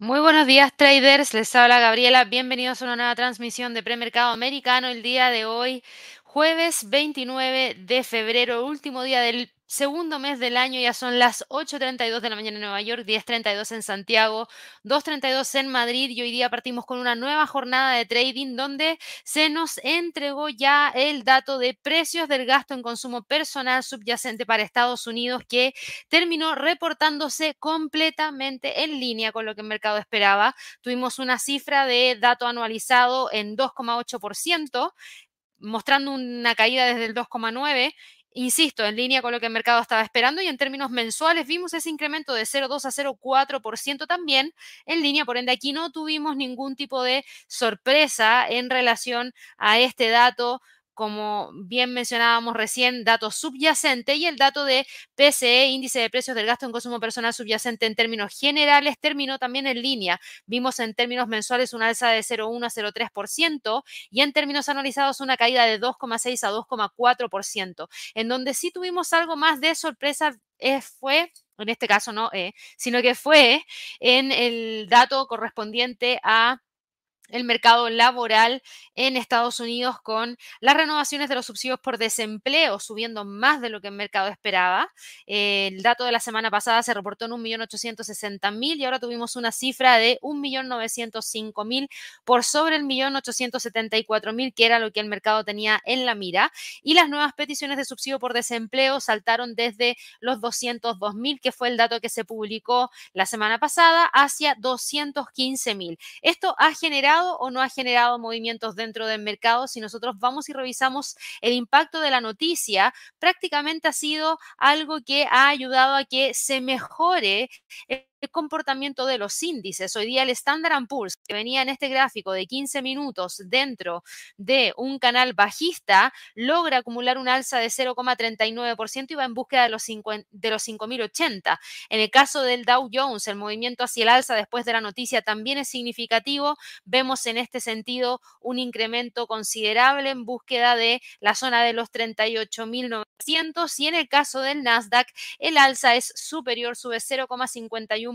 Muy buenos días traders, les habla Gabriela, bienvenidos a una nueva transmisión de premercado americano el día de hoy, jueves 29 de febrero, último día del segundo mes del año, ya son las 8.32 de la mañana en Nueva York, 10.32 en Santiago, 2.32 en Madrid y hoy día partimos con una nueva jornada de trading donde se nos entregó ya el dato de precios del gasto en consumo personal subyacente para Estados Unidos que terminó reportándose completamente en línea con lo que el mercado esperaba. Tuvimos una cifra de dato anualizado en 2,8% mostrando una caída desde el 2,9 insisto, en línea con lo que el mercado estaba esperando y en términos mensuales vimos ese incremento de 0,2 a 0,4% también en línea, por ende aquí no tuvimos ningún tipo de sorpresa en relación a este dato como bien mencionábamos recién, dato subyacente y el dato de PCE, índice de precios del gasto en consumo personal subyacente en términos generales, terminó también en línea. Vimos en términos mensuales una alza de 0,1 a 0,3% y en términos anualizados una caída de 2,6 a 2,4%. En donde sí tuvimos algo más de sorpresa fue en este caso no, eh, sino que fue en el dato correspondiente a el mercado laboral en Estados Unidos con las renovaciones de los subsidios por desempleo subiendo más de lo que el mercado esperaba. el dato de la semana pasada se reportó en 1.860.000 y ahora tuvimos una cifra de 1.905.000 por sobre el 1.874.000 que era lo que el mercado tenía en la mira. Y las nuevas peticiones de subsidio por desempleo saltaron desde los 202.000 que fue el dato que se publicó la semana pasada hacia 215.000. Esto ha generado o no ha generado movimientos dentro del mercado, si nosotros vamos y revisamos el impacto de la noticia, prácticamente ha sido algo que ha ayudado a que se mejore el comportamiento de los índices. Hoy día el Standard Poor's, que venía en este gráfico de 15 minutos dentro de un canal bajista, logra acumular un alza de 0,39% y va en búsqueda de los, de los 5.080. En el caso del Dow Jones, el movimiento hacia el alza después de la noticia también es significativo. Vemos en este sentido un incremento considerable en búsqueda de la zona de los 38.900 y en el caso del Nasdaq, el alza es superior, sube 0,51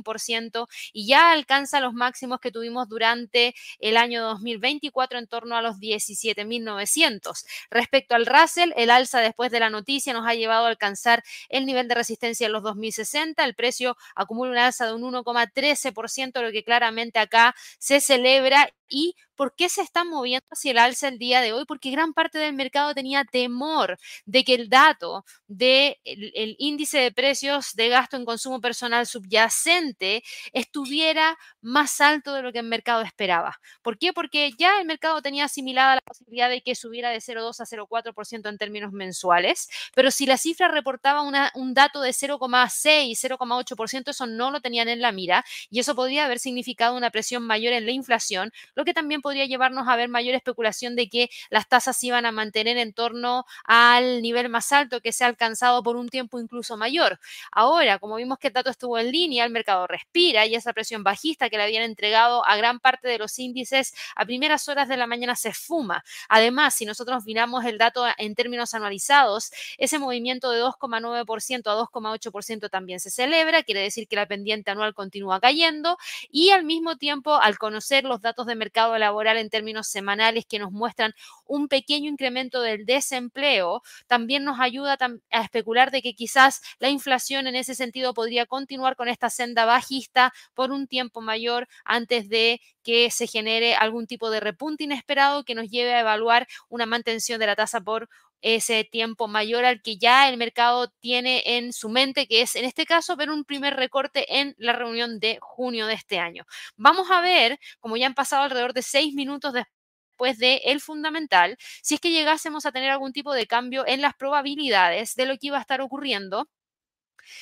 y ya alcanza los máximos que tuvimos durante el año 2024 en torno a los 17.900. Respecto al Russell, el alza después de la noticia nos ha llevado a alcanzar el nivel de resistencia en los 2060. El precio acumula un alza de un 1,13%, lo que claramente acá se celebra y ¿Por qué se están moviendo hacia el alza el día de hoy? Porque gran parte del mercado tenía temor de que el dato del el índice de precios de gasto en consumo personal subyacente estuviera más alto de lo que el mercado esperaba. ¿Por qué? Porque ya el mercado tenía asimilada la posibilidad de que subiera de 0,2 a 0,4% en términos mensuales, pero si la cifra reportaba un dato de 0,6, 0,8%, eso no lo tenían en la mira y eso podría haber significado una presión mayor en la inflación, que también podría llevarnos a ver mayor especulación de que las tasas se iban a mantener en torno al nivel más alto que se ha alcanzado por un tiempo incluso mayor. Ahora, como vimos que el dato estuvo en línea, el mercado respira y esa presión bajista que le habían entregado a gran parte de los índices a primeras horas de la mañana se esfuma. Además, si nosotros miramos el dato en términos anualizados, ese movimiento de 2,9% a 2,8% también se celebra, quiere decir que la pendiente anual continúa cayendo y al mismo tiempo, al conocer los datos de mercado laboral, en términos semanales que nos muestran un pequeño incremento del desempleo, también nos ayuda a especular de que quizás la inflación en ese sentido podría continuar con esta senda bajista por un tiempo mayor antes de que se genere algún tipo de repunte inesperado que nos lleve a evaluar una mantención de la tasa por ese tiempo mayor al que ya el mercado tiene en su mente, que es en este caso ver un primer recorte en la reunión de junio de este año. Vamos a ver, como ya han pasado alrededor de seis minutos después de el fundamental, si es que llegásemos a tener algún tipo de cambio en las probabilidades de lo que iba a estar ocurriendo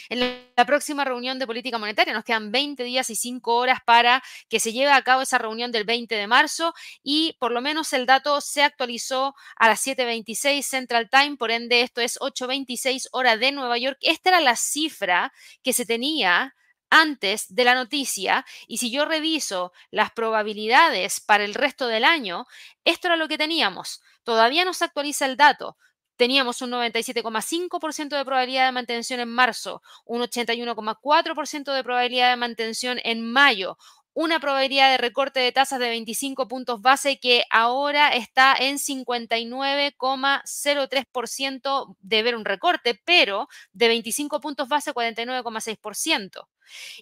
en la próxima reunión de política monetaria nos quedan 20 días y 5 horas para que se lleve a cabo esa reunión del 20 de marzo y por lo menos el dato se actualizó a las 7.26 Central Time, por ende esto es 8.26 hora de Nueva York. Esta era la cifra que se tenía antes de la noticia y si yo reviso las probabilidades para el resto del año, esto era lo que teníamos. Todavía no se actualiza el dato. Teníamos un 97,5% de probabilidad de mantención en marzo, un 81,4% de probabilidad de mantención en mayo, una probabilidad de recorte de tasas de 25 puntos base que ahora está en 59,03% de ver un recorte, pero de 25 puntos base 49,6%.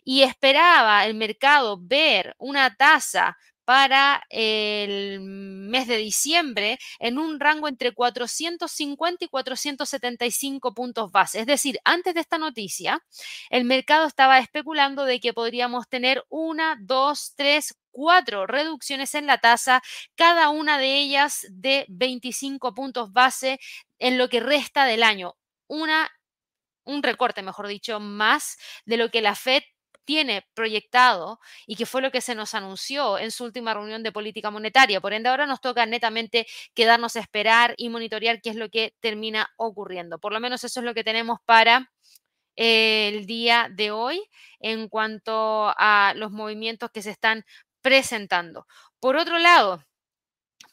Y esperaba el mercado ver una tasa para el mes de diciembre en un rango entre 450 y 475 puntos base. Es decir, antes de esta noticia, el mercado estaba especulando de que podríamos tener una, dos, tres, cuatro reducciones en la tasa, cada una de ellas de 25 puntos base en lo que resta del año. Una, un recorte, mejor dicho, más de lo que la Fed tiene proyectado y que fue lo que se nos anunció en su última reunión de política monetaria. Por ende, ahora nos toca netamente quedarnos a esperar y monitorear qué es lo que termina ocurriendo. Por lo menos eso es lo que tenemos para el día de hoy en cuanto a los movimientos que se están presentando. Por otro lado,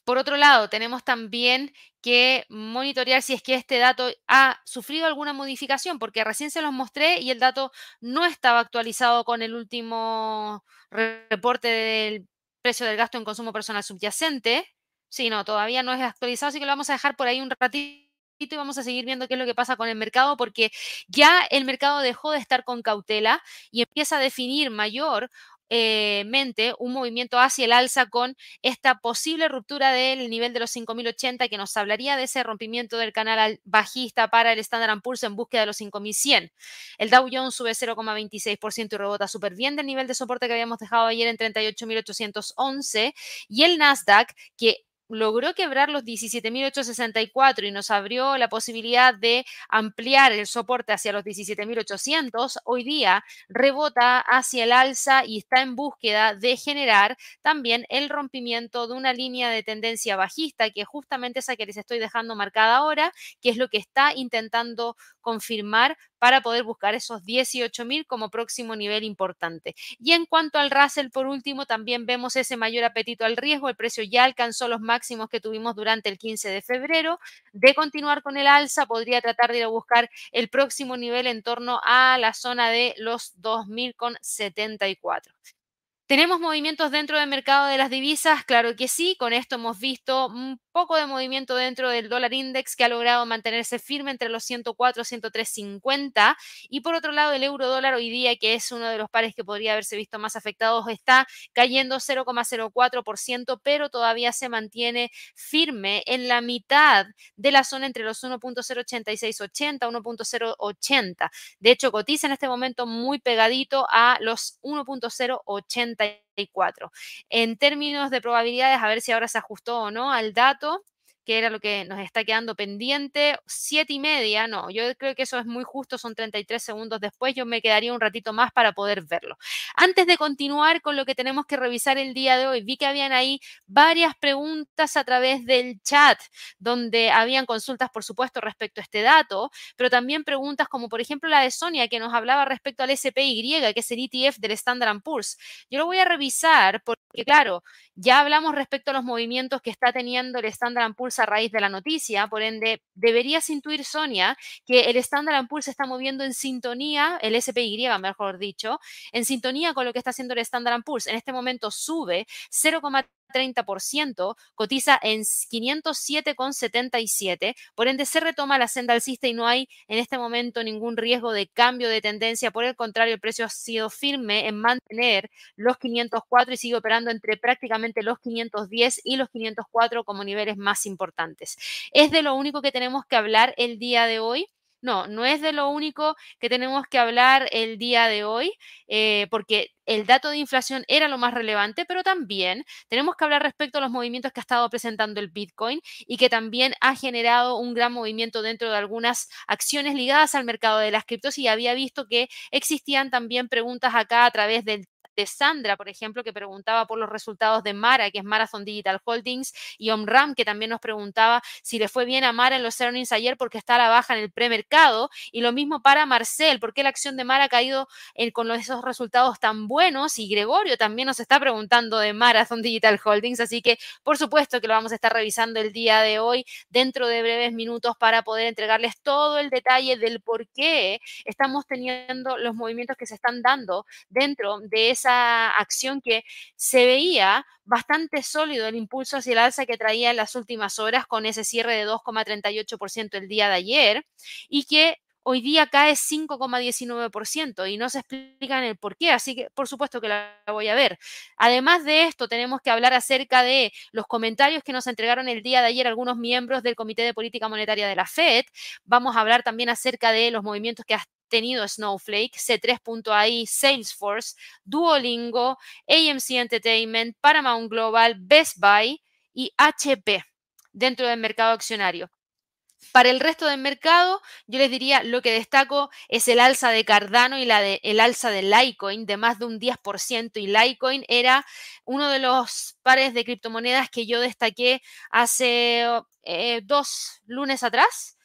por otro lado, tenemos también que monitorear si es que este dato ha sufrido alguna modificación, porque recién se los mostré y el dato no estaba actualizado con el último reporte del precio del gasto en consumo personal subyacente. Sí, no, todavía no es actualizado, así que lo vamos a dejar por ahí un ratito y vamos a seguir viendo qué es lo que pasa con el mercado, porque ya el mercado dejó de estar con cautela y empieza a definir mayor eh, mente un movimiento hacia el alza con esta posible ruptura del nivel de los 5080 que nos hablaría de ese rompimiento del canal bajista para el Standard Poor's en búsqueda de los 5100. El Dow Jones sube 0,26% y rebota súper bien del nivel de soporte que habíamos dejado ayer en 38.811 y el Nasdaq que logró quebrar los 17.864 y nos abrió la posibilidad de ampliar el soporte hacia los 17.800, hoy día rebota hacia el alza y está en búsqueda de generar también el rompimiento de una línea de tendencia bajista, que es justamente esa que les estoy dejando marcada ahora, que es lo que está intentando confirmar para poder buscar esos 18.000 como próximo nivel importante. Y en cuanto al Russell, por último, también vemos ese mayor apetito al riesgo. El precio ya alcanzó los máximos que tuvimos durante el 15 de febrero. De continuar con el alza, podría tratar de ir a buscar el próximo nivel en torno a la zona de los 2.074. ¿Tenemos movimientos dentro del mercado de las divisas? Claro que sí. Con esto hemos visto un poco de movimiento dentro del dólar index que ha logrado mantenerse firme entre los 104 y 103.50. Y por otro lado, el euro dólar hoy día, que es uno de los pares que podría haberse visto más afectados, está cayendo 0,04%, pero todavía se mantiene firme en la mitad de la zona entre los 1.08680 y 1.080. De hecho, cotiza en este momento muy pegadito a los 1.080 en términos de probabilidades, a ver si ahora se ajustó o no al dato, que era lo que nos está quedando pendiente. Siete y media, no, yo creo que eso es muy justo, son 33 segundos después, yo me quedaría un ratito más para poder verlo. Antes de continuar con lo que tenemos que revisar el día de hoy, vi que habían ahí varias preguntas a través del chat, donde habían consultas, por supuesto, respecto a este dato, pero también preguntas como, por ejemplo, la de Sonia, que nos hablaba respecto al SPY, que es el ETF del Standard Poor's. Yo lo voy a revisar porque, claro, ya hablamos respecto a los movimientos que está teniendo el Standard Poor's a raíz de la noticia, por ende, deberías intuir, Sonia, que el Standard Poor's se está moviendo en sintonía, el SPY, mejor dicho, en sintonía con lo que está haciendo el Standard Poor's. En este momento sube 0,3 30%, cotiza en 507,77, por ende se retoma la senda alcista y no hay en este momento ningún riesgo de cambio de tendencia, por el contrario, el precio ha sido firme en mantener los 504 y sigue operando entre prácticamente los 510 y los 504 como niveles más importantes. Es de lo único que tenemos que hablar el día de hoy. No, no es de lo único que tenemos que hablar el día de hoy, eh, porque el dato de inflación era lo más relevante, pero también tenemos que hablar respecto a los movimientos que ha estado presentando el Bitcoin y que también ha generado un gran movimiento dentro de algunas acciones ligadas al mercado de las criptos y había visto que existían también preguntas acá a través del de Sandra, por ejemplo, que preguntaba por los resultados de Mara, que es Marathon Digital Holdings, y Omram, que también nos preguntaba si le fue bien a Mara en los earnings ayer porque está a la baja en el premercado, y lo mismo para Marcel, porque la acción de Mara ha caído con esos resultados tan buenos, y Gregorio también nos está preguntando de Marathon Digital Holdings, así que por supuesto que lo vamos a estar revisando el día de hoy dentro de breves minutos para poder entregarles todo el detalle del por qué estamos teniendo los movimientos que se están dando dentro de esa acción que se veía bastante sólido el impulso hacia el alza que traía en las últimas horas con ese cierre de 2,38% el día de ayer y que hoy día cae 5,19% y no se explican el por qué, así que por supuesto que la voy a ver. Además de esto, tenemos que hablar acerca de los comentarios que nos entregaron el día de ayer algunos miembros del Comité de Política Monetaria de la Fed. Vamos a hablar también acerca de los movimientos que ha tenido Snowflake, C3.ai, Salesforce, Duolingo, AMC Entertainment, Paramount Global, Best Buy y HP dentro del mercado accionario. Para el resto del mercado, yo les diría lo que destaco es el alza de Cardano y la de, el alza de Litecoin de más de un 10%. Y Litecoin era uno de los pares de criptomonedas que yo destaqué hace eh, dos lunes atrás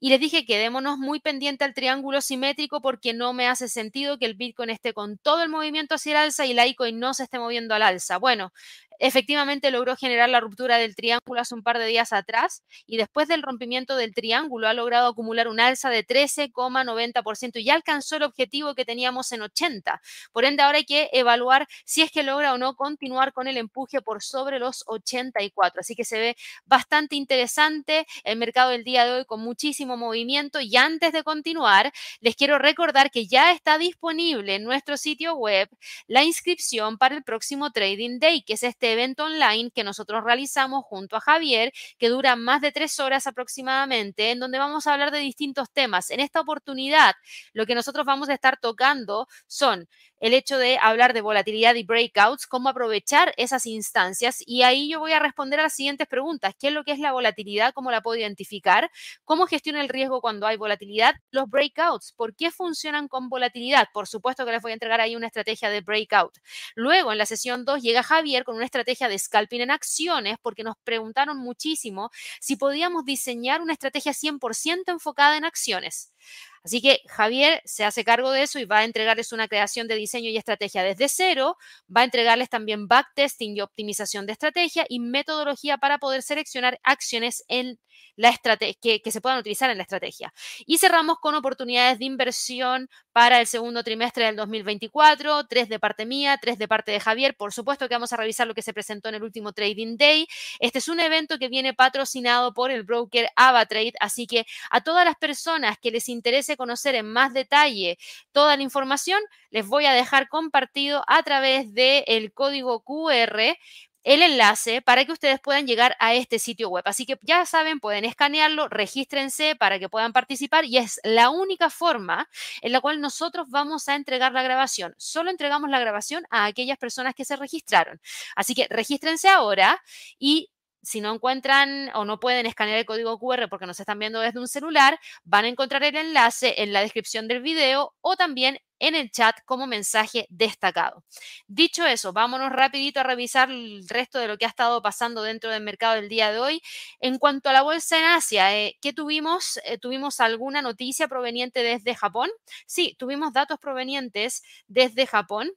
y les dije, quedémonos muy pendiente al triángulo simétrico porque no me hace sentido que el Bitcoin esté con todo el movimiento hacia el alza y el Litecoin no se esté moviendo al alza. Bueno, efectivamente logró generar la ruptura del triángulo hace un par de días atrás y después del rompimiento del triángulo ha logrado acumular un alza de 13,90% y ya alcanzó el objetivo que teníamos en 80. Por ende, ahora hay que evaluar si es que logra o no continuar con el empuje por sobre los 84. Así que se ve bastante interesante el mercado del día de hoy con muchísimo movimiento y antes de continuar, les quiero recordar que ya está disponible en nuestro sitio web la inscripción para el próximo Trading Day, que es este evento online que nosotros realizamos junto a Javier, que dura más de tres horas aproximadamente, en donde vamos a hablar de distintos temas. En esta oportunidad, lo que nosotros vamos a estar tocando son el hecho de hablar de volatilidad y breakouts, cómo aprovechar esas instancias. Y ahí yo voy a responder a las siguientes preguntas. ¿Qué es lo que es la volatilidad? ¿Cómo la puedo identificar? ¿Cómo gestiono el riesgo cuando hay volatilidad? Los breakouts, ¿por qué funcionan con volatilidad? Por supuesto que les voy a entregar ahí una estrategia de breakout. Luego, en la sesión 2, llega Javier con una estrategia de scalping en acciones, porque nos preguntaron muchísimo si podíamos diseñar una estrategia 100% enfocada en acciones. Así que Javier se hace cargo de eso y va a entregarles una creación de diseño y estrategia desde cero, va a entregarles también backtesting y optimización de estrategia y metodología para poder seleccionar acciones en la que, que, se puedan utilizar en la estrategia. Y cerramos con oportunidades de inversión para el segundo trimestre del 2024, tres de parte mía, tres de parte de Javier. Por supuesto que vamos a revisar lo que se presentó en el último Trading Day. Este es un evento que viene patrocinado por el broker AvaTrade, así que a todas las personas que les interese conocer en más detalle toda la información, les voy a dejar compartido a través del el código QR el enlace para que ustedes puedan llegar a este sitio web. Así que ya saben, pueden escanearlo, regístrense para que puedan participar y es la única forma en la cual nosotros vamos a entregar la grabación. Solo entregamos la grabación a aquellas personas que se registraron. Así que regístrense ahora y si no encuentran o no pueden escanear el código QR porque nos están viendo desde un celular, van a encontrar el enlace en la descripción del video o también en el chat como mensaje destacado. Dicho eso, vámonos rapidito a revisar el resto de lo que ha estado pasando dentro del mercado del día de hoy. En cuanto a la bolsa en Asia, eh, ¿qué tuvimos? Eh, ¿Tuvimos alguna noticia proveniente desde Japón? Sí, tuvimos datos provenientes desde Japón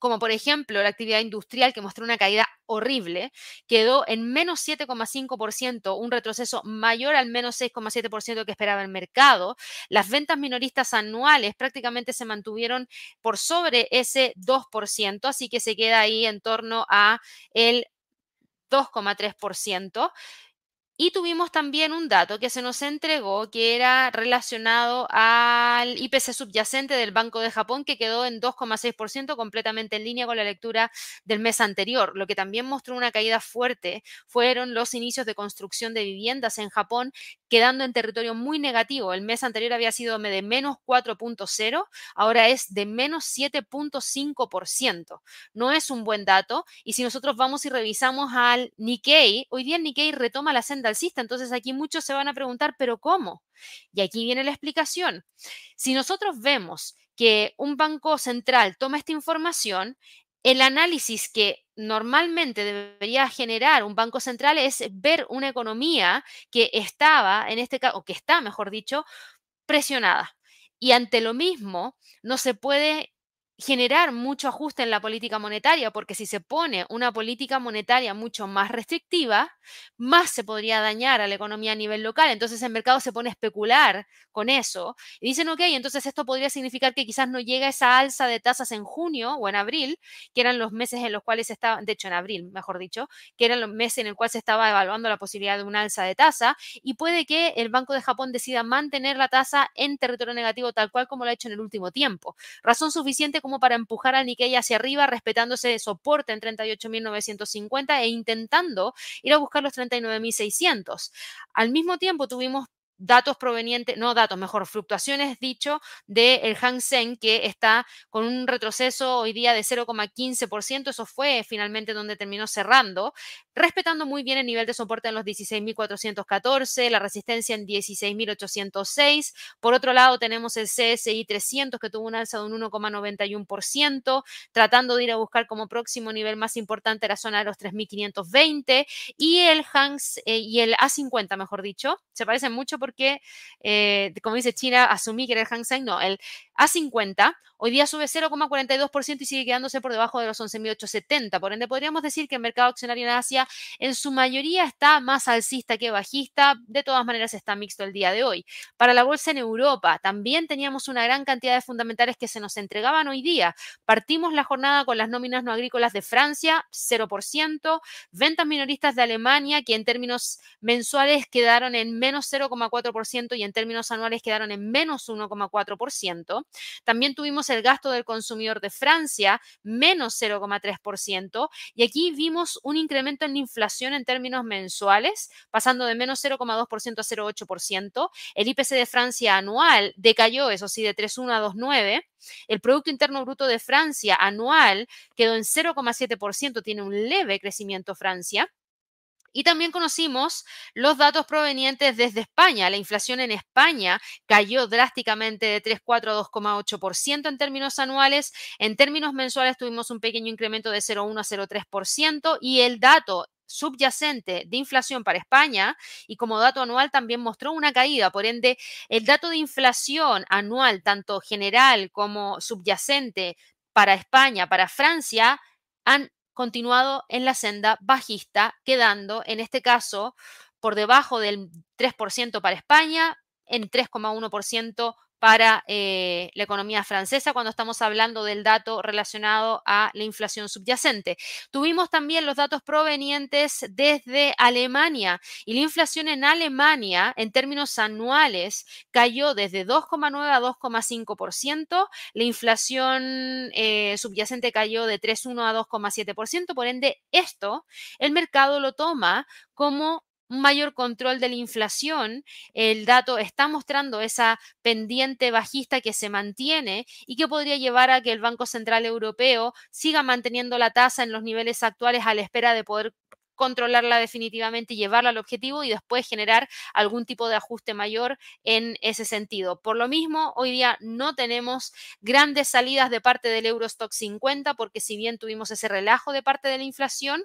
como por ejemplo la actividad industrial que mostró una caída horrible, quedó en menos 7,5%, un retroceso mayor al menos 6,7% que esperaba el mercado. Las ventas minoristas anuales prácticamente se mantuvieron por sobre ese 2%, así que se queda ahí en torno a el 2,3%. Y tuvimos también un dato que se nos entregó que era relacionado al IPC subyacente del Banco de Japón que quedó en 2,6% completamente en línea con la lectura del mes anterior. Lo que también mostró una caída fuerte fueron los inicios de construcción de viviendas en Japón quedando en territorio muy negativo. El mes anterior había sido de menos 4.0, ahora es de menos 7.5%. No es un buen dato. Y si nosotros vamos y revisamos al Nikkei, hoy día el Nikkei retoma la senda entonces aquí muchos se van a preguntar, pero ¿cómo? Y aquí viene la explicación. Si nosotros vemos que un banco central toma esta información, el análisis que normalmente debería generar un banco central es ver una economía que estaba, en este caso, o que está, mejor dicho, presionada. Y ante lo mismo, no se puede generar mucho ajuste en la política monetaria, porque si se pone una política monetaria mucho más restrictiva, más se podría dañar a la economía a nivel local. Entonces el mercado se pone a especular con eso y dicen, ok, entonces esto podría significar que quizás no llega esa alza de tasas en junio o en abril, que eran los meses en los cuales estaba, de hecho en abril, mejor dicho, que eran los meses en el cual se estaba evaluando la posibilidad de una alza de tasa y puede que el Banco de Japón decida mantener la tasa en territorio negativo tal cual como lo ha hecho en el último tiempo. Razón suficiente como para empujar al Nikkei hacia arriba, respetándose de soporte en 38.950 e intentando ir a buscar los 39.600. Al mismo tiempo tuvimos datos provenientes, no datos, mejor, fluctuaciones, dicho, del el Hang Seng, que está con un retroceso hoy día de 0,15%, eso fue finalmente donde terminó cerrando, respetando muy bien el nivel de soporte en los 16.414, la resistencia en 16.806, por otro lado tenemos el CSI 300 que tuvo un alza de un 1,91%, tratando de ir a buscar como próximo nivel más importante la zona de los 3.520 y el Hang eh, y el A50, mejor dicho, se parecen mucho porque porque, eh, como dice China, asumí que era el Hang Seng, no, el A50 hoy día sube 0,42% y sigue quedándose por debajo de los 11.870. Por ende, podríamos decir que el mercado accionario en Asia en su mayoría está más alcista que bajista. De todas maneras, está mixto el día de hoy. Para la bolsa en Europa, también teníamos una gran cantidad de fundamentales que se nos entregaban hoy día. Partimos la jornada con las nóminas no agrícolas de Francia, 0%, ventas minoristas de Alemania, que en términos mensuales quedaron en menos 0,4%, y en términos anuales quedaron en menos 1,4%. También tuvimos el gasto del consumidor de Francia, menos 0,3%. Y aquí vimos un incremento en la inflación en términos mensuales, pasando de menos 0,2% a 0,8%. El IPC de Francia anual decayó, eso sí, de 3,1 a 2,9. El Producto Interno Bruto de Francia anual quedó en 0,7%, tiene un leve crecimiento Francia. Y también conocimos los datos provenientes desde España. La inflación en España cayó drásticamente de 3,4 a 2,8% en términos anuales. En términos mensuales tuvimos un pequeño incremento de 0,1 a 0,3% y el dato subyacente de inflación para España y como dato anual también mostró una caída. Por ende, el dato de inflación anual, tanto general como subyacente para España, para Francia, han continuado en la senda bajista, quedando en este caso por debajo del 3% para España, en 3,1% para eh, la economía francesa cuando estamos hablando del dato relacionado a la inflación subyacente. Tuvimos también los datos provenientes desde Alemania y la inflación en Alemania en términos anuales cayó desde 2,9 a 2,5%, la inflación eh, subyacente cayó de 3,1 a 2,7%, por ende esto el mercado lo toma como un mayor control de la inflación, el dato está mostrando esa pendiente bajista que se mantiene y que podría llevar a que el Banco Central Europeo siga manteniendo la tasa en los niveles actuales a la espera de poder controlarla definitivamente y llevarla al objetivo y después generar algún tipo de ajuste mayor en ese sentido. Por lo mismo, hoy día no tenemos grandes salidas de parte del Eurostock 50 porque si bien tuvimos ese relajo de parte de la inflación,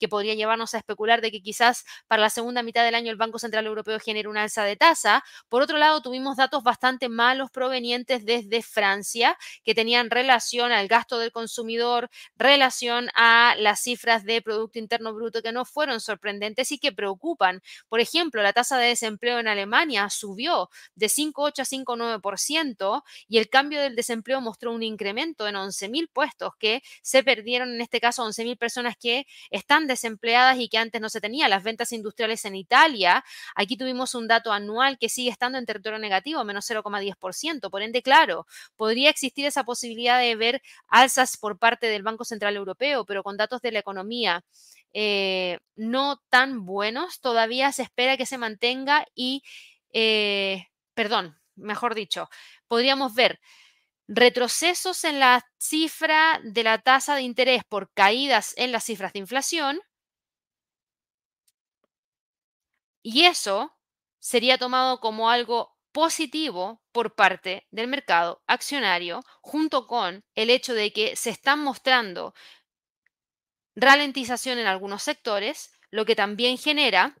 que podría llevarnos a especular de que quizás para la segunda mitad del año el Banco Central Europeo genere una alza de tasa. Por otro lado, tuvimos datos bastante malos provenientes desde Francia que tenían relación al gasto del consumidor, relación a las cifras de Producto Interno Bruto que no fueron sorprendentes y que preocupan. Por ejemplo, la tasa de desempleo en Alemania subió de 5,8 a 5,9% y el cambio del desempleo mostró un incremento en 11.000 puestos que se perdieron, en este caso 11.000 personas que están desempleadas y que antes no se tenía. Las ventas industriales en Italia, aquí tuvimos un dato anual que sigue estando en territorio negativo, menos 0,10%. Por ende, claro, podría existir esa posibilidad de ver alzas por parte del Banco Central Europeo, pero con datos de la economía. Eh, no tan buenos, todavía se espera que se mantenga y, eh, perdón, mejor dicho, podríamos ver retrocesos en la cifra de la tasa de interés por caídas en las cifras de inflación. Y eso sería tomado como algo positivo por parte del mercado accionario, junto con el hecho de que se están mostrando ralentización en algunos sectores, lo que también genera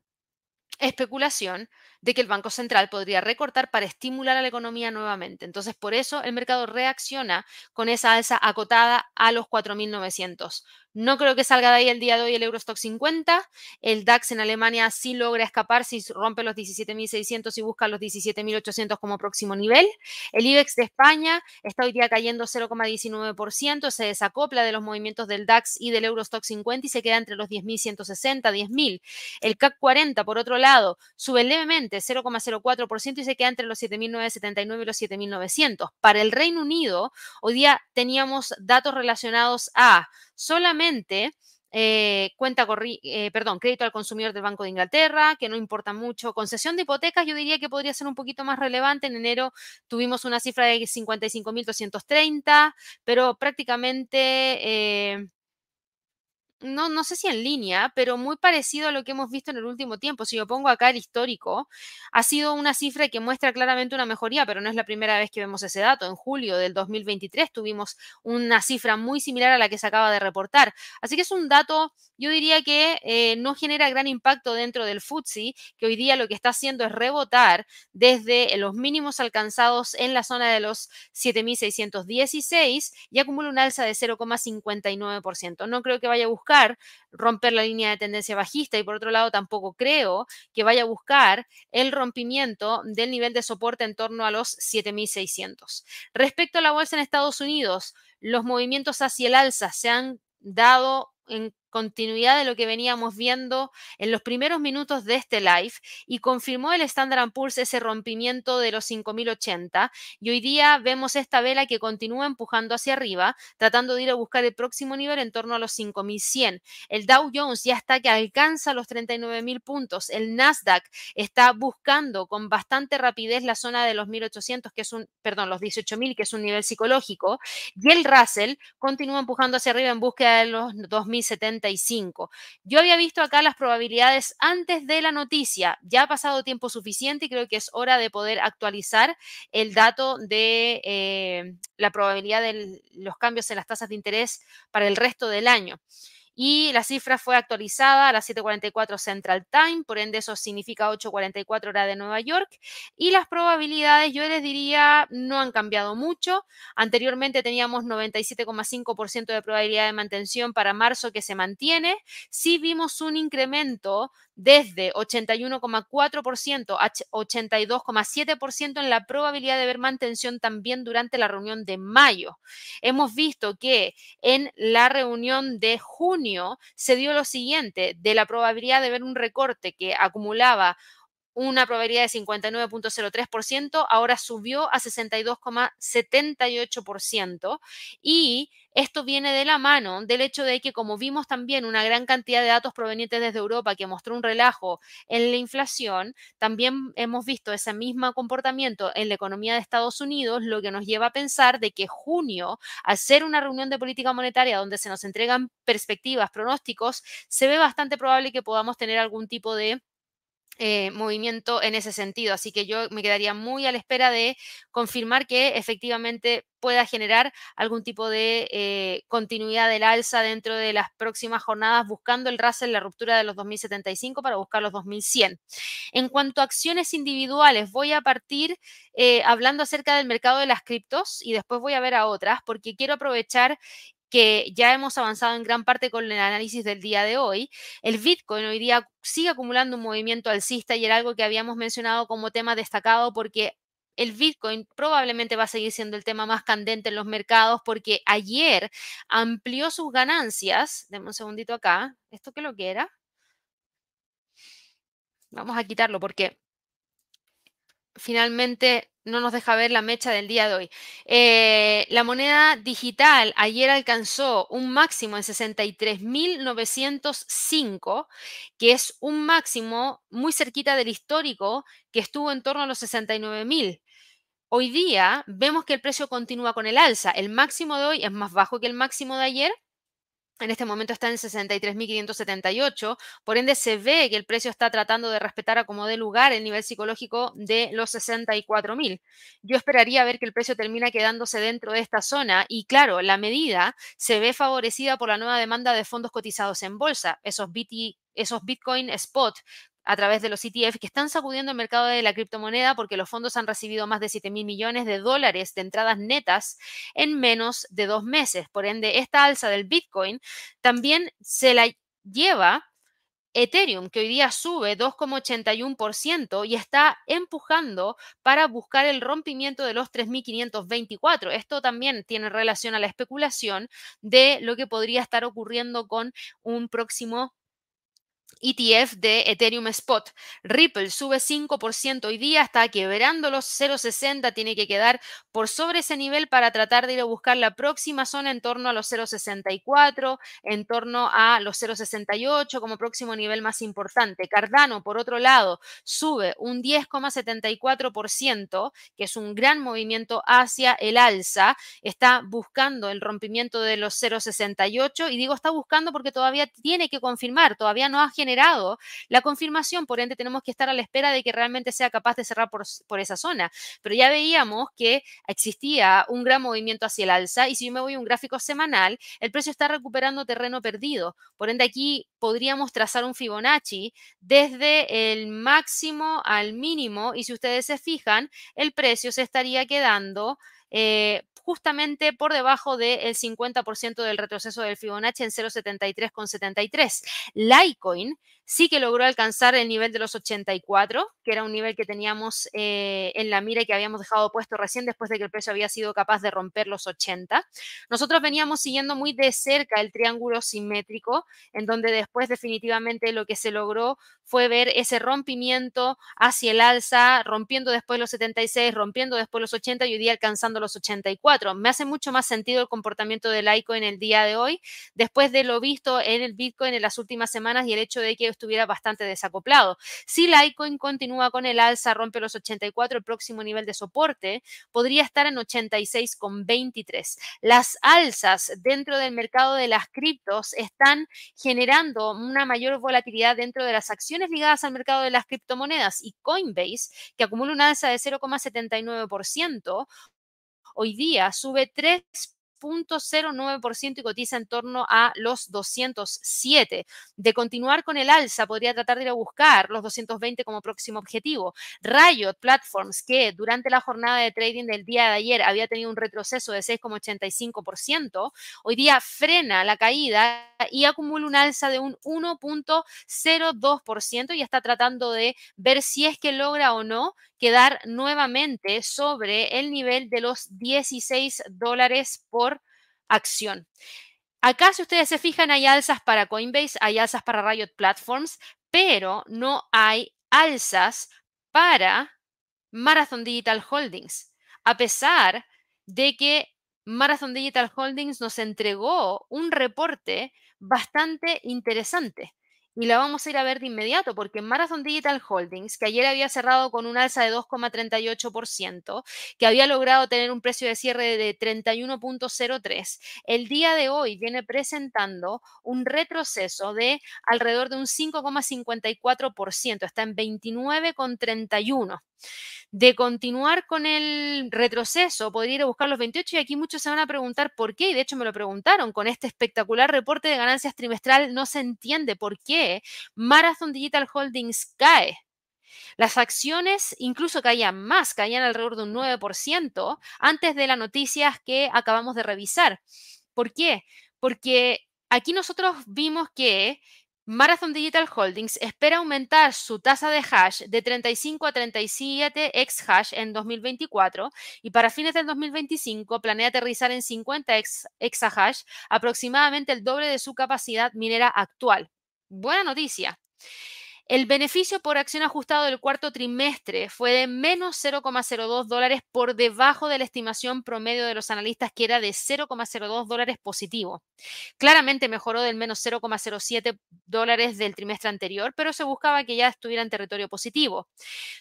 especulación de que el Banco Central podría recortar para estimular a la economía nuevamente. Entonces, por eso el mercado reacciona con esa alza acotada a los 4.900. No creo que salga de ahí el día de hoy el Eurostock 50. El DAX en Alemania sí logra escapar si rompe los 17.600 y busca los 17.800 como próximo nivel. El IBEX de España está hoy día cayendo 0,19%. Se desacopla de los movimientos del DAX y del Eurostock 50 y se queda entre los 10.160, 10.000. El CAC 40, por otro lado, sube levemente 0,04% y se queda entre los 7.979 y los 7.900. Para el Reino Unido, hoy día teníamos datos relacionados a solamente eh, cuenta eh, perdón, crédito al consumidor del Banco de Inglaterra, que no importa mucho. Concesión de hipotecas, yo diría que podría ser un poquito más relevante. En enero tuvimos una cifra de 55.230, pero prácticamente eh, no, no sé si en línea, pero muy parecido a lo que hemos visto en el último tiempo. Si yo pongo acá el histórico, ha sido una cifra que muestra claramente una mejoría, pero no es la primera vez que vemos ese dato. En julio del 2023 tuvimos una cifra muy similar a la que se acaba de reportar. Así que es un dato, yo diría que eh, no genera gran impacto dentro del FTSE, que hoy día lo que está haciendo es rebotar desde los mínimos alcanzados en la zona de los 7.616 y acumula un alza de 0,59%. No creo que vaya a buscar romper la línea de tendencia bajista y por otro lado tampoco creo que vaya a buscar el rompimiento del nivel de soporte en torno a los 7600. Respecto a la bolsa en Estados Unidos, los movimientos hacia el alza se han dado en continuidad de lo que veníamos viendo en los primeros minutos de este live y confirmó el Standard Poor's ese rompimiento de los 5080 y hoy día vemos esta vela que continúa empujando hacia arriba, tratando de ir a buscar el próximo nivel en torno a los 5100. El Dow Jones ya está que alcanza los 39.000 puntos. El Nasdaq está buscando con bastante rapidez la zona de los 1800, que es un, perdón, los 18.000, que es un nivel psicológico, y el Russell continúa empujando hacia arriba en búsqueda de los 2070 yo había visto acá las probabilidades antes de la noticia. Ya ha pasado tiempo suficiente y creo que es hora de poder actualizar el dato de eh, la probabilidad de los cambios en las tasas de interés para el resto del año y la cifra fue actualizada a las 7.44 Central Time, por ende eso significa 8.44 hora de Nueva York y las probabilidades yo les diría no han cambiado mucho. Anteriormente teníamos 97,5% de probabilidad de mantención para marzo que se mantiene. Sí vimos un incremento desde 81,4% a 82,7% en la probabilidad de ver mantención también durante la reunión de mayo. Hemos visto que en la reunión de junio se dio lo siguiente, de la probabilidad de ver un recorte que acumulaba una probabilidad de 59.03%, ahora subió a 62,78% y esto viene de la mano del hecho de que, como vimos también una gran cantidad de datos provenientes desde Europa que mostró un relajo en la inflación, también hemos visto ese mismo comportamiento en la economía de Estados Unidos, lo que nos lleva a pensar de que junio, al ser una reunión de política monetaria donde se nos entregan perspectivas, pronósticos, se ve bastante probable que podamos tener algún tipo de eh, movimiento en ese sentido. Así que yo me quedaría muy a la espera de confirmar que efectivamente pueda generar algún tipo de eh, continuidad del alza dentro de las próximas jornadas, buscando el Russell la ruptura de los 2075 para buscar los 2100. En cuanto a acciones individuales, voy a partir eh, hablando acerca del mercado de las criptos y después voy a ver a otras, porque quiero aprovechar que ya hemos avanzado en gran parte con el análisis del día de hoy, el Bitcoin hoy día sigue acumulando un movimiento alcista y era algo que habíamos mencionado como tema destacado porque el Bitcoin probablemente va a seguir siendo el tema más candente en los mercados porque ayer amplió sus ganancias. Deme un segundito acá. ¿Esto qué lo que era? Vamos a quitarlo porque finalmente no nos deja ver la mecha del día de hoy. Eh, la moneda digital ayer alcanzó un máximo en 63.905, que es un máximo muy cerquita del histórico que estuvo en torno a los 69.000. Hoy día vemos que el precio continúa con el alza. El máximo de hoy es más bajo que el máximo de ayer, en este momento está en 63.578, por ende se ve que el precio está tratando de respetar a como de lugar el nivel psicológico de los 64.000. Yo esperaría ver que el precio termina quedándose dentro de esta zona y claro, la medida se ve favorecida por la nueva demanda de fondos cotizados en bolsa, esos, esos Bitcoin Spot a través de los ETF que están sacudiendo el mercado de la criptomoneda porque los fondos han recibido más de 7 mil millones de dólares de entradas netas en menos de dos meses. Por ende, esta alza del Bitcoin también se la lleva Ethereum, que hoy día sube 2,81% y está empujando para buscar el rompimiento de los 3.524. Esto también tiene relación a la especulación de lo que podría estar ocurriendo con un próximo ETF de Ethereum Spot. Ripple sube 5% hoy día, está quebrando los 0,60, tiene que quedar por sobre ese nivel para tratar de ir a buscar la próxima zona en torno a los 0,64, en torno a los 0,68 como próximo nivel más importante. Cardano, por otro lado, sube un 10,74%, que es un gran movimiento hacia el alza, está buscando el rompimiento de los 0,68 y digo está buscando porque todavía tiene que confirmar, todavía no ha generado la confirmación, por ende tenemos que estar a la espera de que realmente sea capaz de cerrar por, por esa zona. Pero ya veíamos que existía un gran movimiento hacia el alza y si yo me voy a un gráfico semanal, el precio está recuperando terreno perdido. Por ende aquí podríamos trazar un Fibonacci desde el máximo al mínimo y si ustedes se fijan, el precio se estaría quedando eh, justamente por debajo del 50% del retroceso del Fibonacci en 0,73,73. Litecoin sí que logró alcanzar el nivel de los 84, que era un nivel que teníamos eh, en la mira y que habíamos dejado puesto recién después de que el precio había sido capaz de romper los 80. Nosotros veníamos siguiendo muy de cerca el triángulo simétrico, en donde después definitivamente lo que se logró fue ver ese rompimiento hacia el alza, rompiendo después los 76, rompiendo después los 80 y hoy día alcanzando los 84. Me hace mucho más sentido el comportamiento del Litecoin el día de hoy, después de lo visto en el Bitcoin en las últimas semanas y el hecho de que estuviera bastante desacoplado. Si Litecoin continúa con el alza, rompe los 84, el próximo nivel de soporte podría estar en 86,23. Las alzas dentro del mercado de las criptos están generando una mayor volatilidad dentro de las acciones ligadas al mercado de las criptomonedas y Coinbase, que acumula una alza de 0,79%, hoy día sube 3 0.09% y cotiza en torno a los 207. De continuar con el alza, podría tratar de ir a buscar los 220 como próximo objetivo. Riot Platforms, que durante la jornada de trading del día de ayer había tenido un retroceso de 6,85%, hoy día frena la caída y acumula un alza de un 1.02% y está tratando de ver si es que logra o no quedar nuevamente sobre el nivel de los 16 dólares por acción. Acá, si ustedes se fijan, hay alzas para Coinbase, hay alzas para Riot Platforms, pero no hay alzas para Marathon Digital Holdings, a pesar de que Marathon Digital Holdings nos entregó un reporte bastante interesante y la vamos a ir a ver de inmediato porque Marathon Digital Holdings, que ayer había cerrado con un alza de 2,38%, que había logrado tener un precio de cierre de 31.03, el día de hoy viene presentando un retroceso de alrededor de un 5,54%, está en 29,31 de continuar con el retroceso, podría ir a buscar los 28 y aquí muchos se van a preguntar por qué, y de hecho me lo preguntaron, con este espectacular reporte de ganancias trimestral no se entiende por qué Marathon Digital Holdings cae. Las acciones incluso caían más, caían alrededor de un 9% antes de las noticias que acabamos de revisar. ¿Por qué? Porque aquí nosotros vimos que Marathon Digital Holdings espera aumentar su tasa de hash de 35 a 37 ex hash en 2024 y para fines del 2025 planea aterrizar en 50 ex exahash, aproximadamente el doble de su capacidad minera actual. Buena noticia. El beneficio por acción ajustado del cuarto trimestre fue de menos 0,02 dólares por debajo de la estimación promedio de los analistas, que era de 0,02 dólares positivo. Claramente mejoró del menos 0,07 dólares del trimestre anterior, pero se buscaba que ya estuviera en territorio positivo.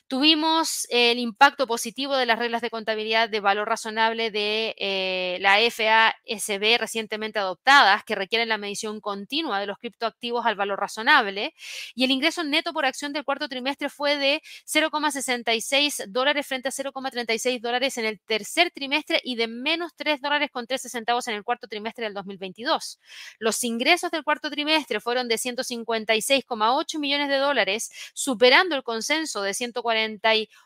Tuvimos el impacto positivo de las reglas de contabilidad de valor razonable de eh, la FASB recientemente adoptadas, que requieren la medición continua de los criptoactivos al valor razonable, y el ingreso neto por acción del cuarto trimestre fue de 0,66 dólares frente a 0,36 dólares en el tercer trimestre y de menos 3 dólares con 13 centavos en el cuarto trimestre del 2022. Los ingresos del cuarto trimestre fueron de 156,8 millones de dólares, superando el consenso de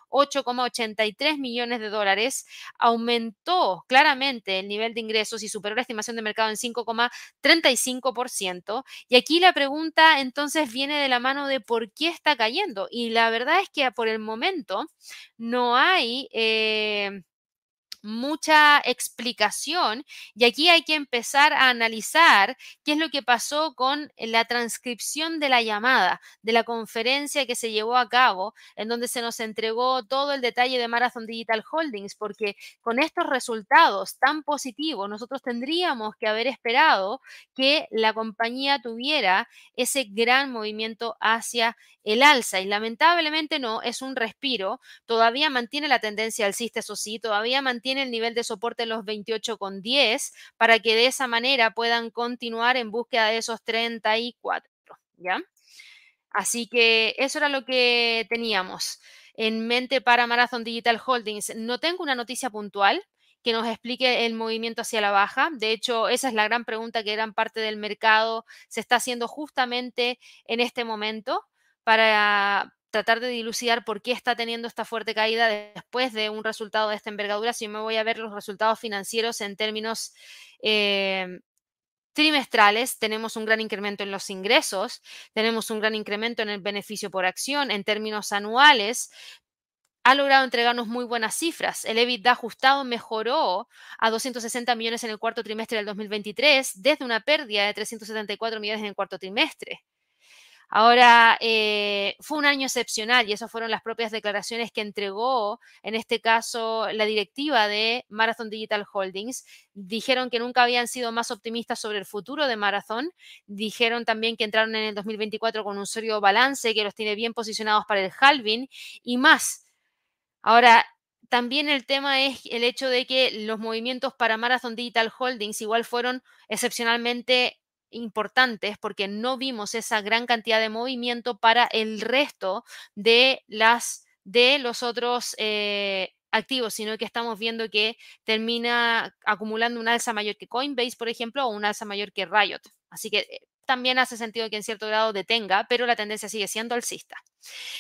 148,83 millones de dólares, aumentó claramente el nivel de ingresos y superó la estimación de mercado en 5,35%. Y aquí la pregunta entonces viene de la mano de por qué está cayendo. Y la verdad es que por el momento no hay... Eh, mucha explicación y aquí hay que empezar a analizar qué es lo que pasó con la transcripción de la llamada, de la conferencia que se llevó a cabo, en donde se nos entregó todo el detalle de Marathon Digital Holdings, porque con estos resultados tan positivos, nosotros tendríamos que haber esperado que la compañía tuviera ese gran movimiento hacia el alza. Y lamentablemente no, es un respiro, todavía mantiene la tendencia alcista, eso sí, todavía mantiene el nivel de soporte en los 28,10 para que de esa manera puedan continuar en búsqueda de esos 34, ¿ya? Así que eso era lo que teníamos en mente para Marathon Digital Holdings. No tengo una noticia puntual que nos explique el movimiento hacia la baja. De hecho, esa es la gran pregunta que gran parte del mercado se está haciendo justamente en este momento para tratar de dilucidar por qué está teniendo esta fuerte caída después de un resultado de esta envergadura. Si me voy a ver los resultados financieros en términos eh, trimestrales, tenemos un gran incremento en los ingresos, tenemos un gran incremento en el beneficio por acción, en términos anuales, ha logrado entregarnos muy buenas cifras. El EBITDA ajustado mejoró a 260 millones en el cuarto trimestre del 2023, desde una pérdida de 374 millones en el cuarto trimestre. Ahora, eh, fue un año excepcional y esas fueron las propias declaraciones que entregó, en este caso, la directiva de Marathon Digital Holdings. Dijeron que nunca habían sido más optimistas sobre el futuro de Marathon. Dijeron también que entraron en el 2024 con un serio balance que los tiene bien posicionados para el halving y más. Ahora, también el tema es el hecho de que los movimientos para Marathon Digital Holdings igual fueron excepcionalmente importantes porque no vimos esa gran cantidad de movimiento para el resto de las de los otros eh, activos, sino que estamos viendo que termina acumulando un alza mayor que Coinbase, por ejemplo, o un alza mayor que Riot. Así que eh, también hace sentido que en cierto grado detenga, pero la tendencia sigue siendo alcista.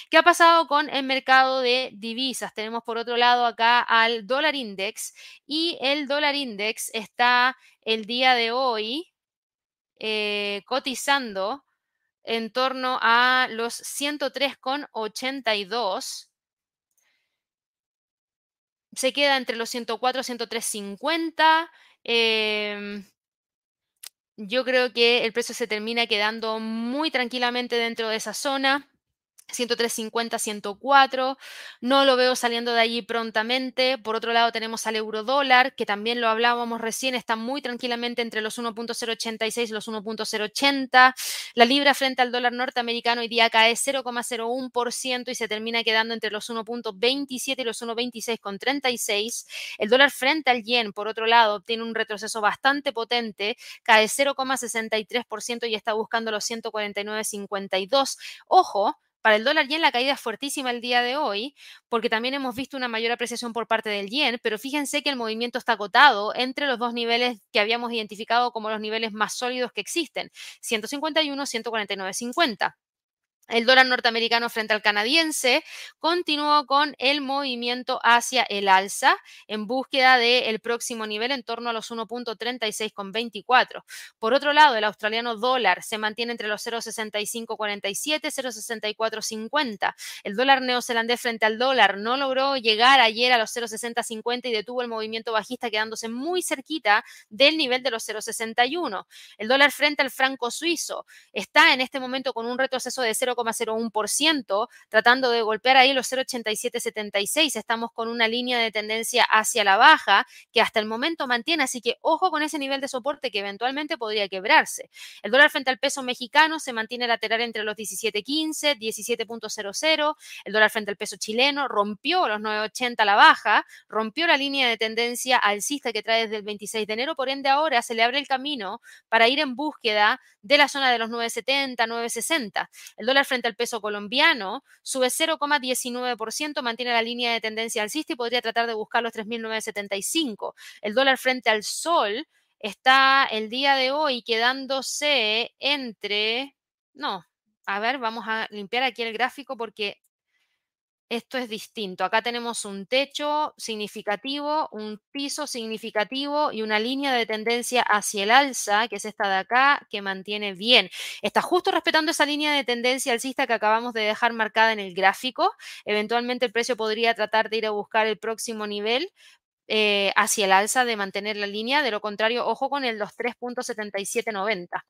¿Qué ha pasado con el mercado de divisas? Tenemos por otro lado acá al dólar index y el dólar index está el día de hoy eh, cotizando en torno a los 103,82. Se queda entre los 104 y 103,50. yo creo que el precio se termina quedando muy tranquilamente dentro de esa zona. 103.50, 104. No lo veo saliendo de allí prontamente. Por otro lado, tenemos al euro dólar, que también lo hablábamos recién, está muy tranquilamente entre los 1.086 y los 1.080. La libra frente al dólar norteamericano hoy día cae 0,01% y se termina quedando entre los 1.27 y los 1.26,36. El dólar frente al yen, por otro lado, tiene un retroceso bastante potente, cae 0,63% y está buscando los 149,52. Ojo, para el dólar yen la caída es fuertísima el día de hoy, porque también hemos visto una mayor apreciación por parte del yen, pero fíjense que el movimiento está acotado entre los dos niveles que habíamos identificado como los niveles más sólidos que existen, 151, 149.50. El dólar norteamericano frente al canadiense continuó con el movimiento hacia el alza en búsqueda del próximo nivel en torno a los 1.36,24. Por otro lado, el australiano dólar se mantiene entre los 0.6547 y 0.6450. El dólar neozelandés frente al dólar no logró llegar ayer a los 0.6050 y detuvo el movimiento bajista quedándose muy cerquita del nivel de los 0.61. El dólar frente al franco suizo está en este momento con un retroceso de 0 0,01%, tratando de golpear ahí los 0,8776. Estamos con una línea de tendencia hacia la baja que hasta el momento mantiene, así que ojo con ese nivel de soporte que eventualmente podría quebrarse. El dólar frente al peso mexicano se mantiene lateral entre los 17.15, 17.00. El dólar frente al peso chileno rompió los 9.80 a la baja, rompió la línea de tendencia alcista que trae desde el 26 de enero, por ende ahora se le abre el camino para ir en búsqueda de la zona de los 9.70, 9.60. El dólar frente al peso colombiano sube 0,19%, mantiene la línea de tendencia alcista y podría tratar de buscar los 3.975. El dólar frente al sol está el día de hoy quedándose entre, no, a ver, vamos a limpiar aquí el gráfico porque esto es distinto. Acá tenemos un techo significativo, un piso significativo y una línea de tendencia hacia el alza, que es esta de acá, que mantiene bien. Está justo respetando esa línea de tendencia alcista que acabamos de dejar marcada en el gráfico. Eventualmente el precio podría tratar de ir a buscar el próximo nivel, eh, hacia el alza de mantener la línea, de lo contrario, ojo con el 3.7790.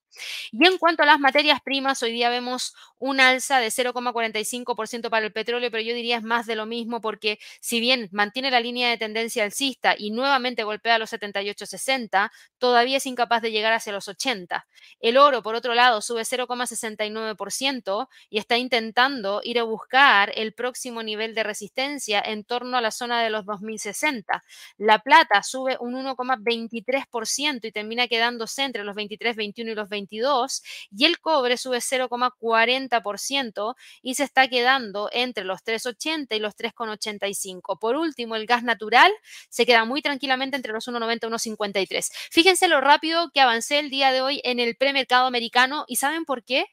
Y en cuanto a las materias primas, hoy día vemos un alza de 0,45% para el petróleo, pero yo diría es más de lo mismo porque si bien mantiene la línea de tendencia alcista y nuevamente golpea los 78,60, todavía es incapaz de llegar hacia los 80. El oro, por otro lado, sube 0,69% y está intentando ir a buscar el próximo nivel de resistencia en torno a la zona de los 2060. La plata sube un 1,23% y termina quedándose entre los 23, 21 y los 22. Y el cobre sube 0,40% y se está quedando entre los 3,80 y los 3,85. Por último, el gas natural se queda muy tranquilamente entre los 1,90 y 1,53. Fíjense lo rápido que avancé el día de hoy en el premercado americano y ¿saben por qué?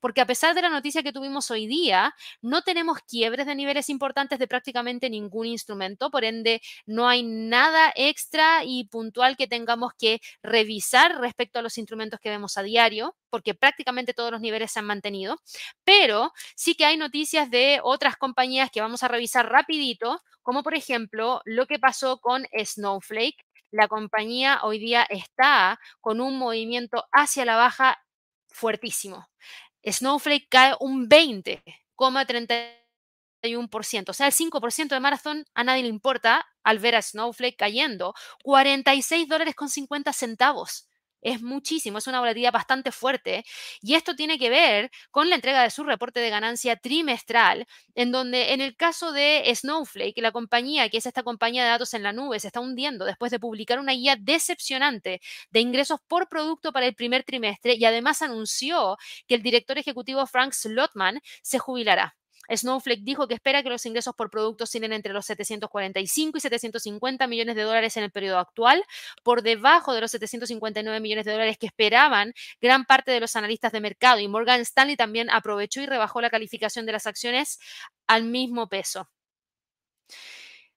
Porque a pesar de la noticia que tuvimos hoy día, no tenemos quiebres de niveles importantes de prácticamente ningún instrumento, por ende no hay nada extra y puntual que tengamos que revisar respecto a los instrumentos que vemos a diario, porque prácticamente todos los niveles se han mantenido, pero sí que hay noticias de otras compañías que vamos a revisar rapidito, como por ejemplo lo que pasó con Snowflake. La compañía hoy día está con un movimiento hacia la baja fuertísimo. Snowflake cae un 20,31%. O sea, el 5% de Marathon a nadie le importa al ver a Snowflake cayendo 46 dólares con 50 centavos. Es muchísimo, es una volatilidad bastante fuerte. Y esto tiene que ver con la entrega de su reporte de ganancia trimestral, en donde en el caso de Snowflake, la compañía, que es esta compañía de datos en la nube, se está hundiendo después de publicar una guía decepcionante de ingresos por producto para el primer trimestre y además anunció que el director ejecutivo Frank Slotman se jubilará. Snowflake dijo que espera que los ingresos por producto sigan entre los 745 y 750 millones de dólares en el periodo actual, por debajo de los 759 millones de dólares que esperaban gran parte de los analistas de mercado. Y Morgan Stanley también aprovechó y rebajó la calificación de las acciones al mismo peso.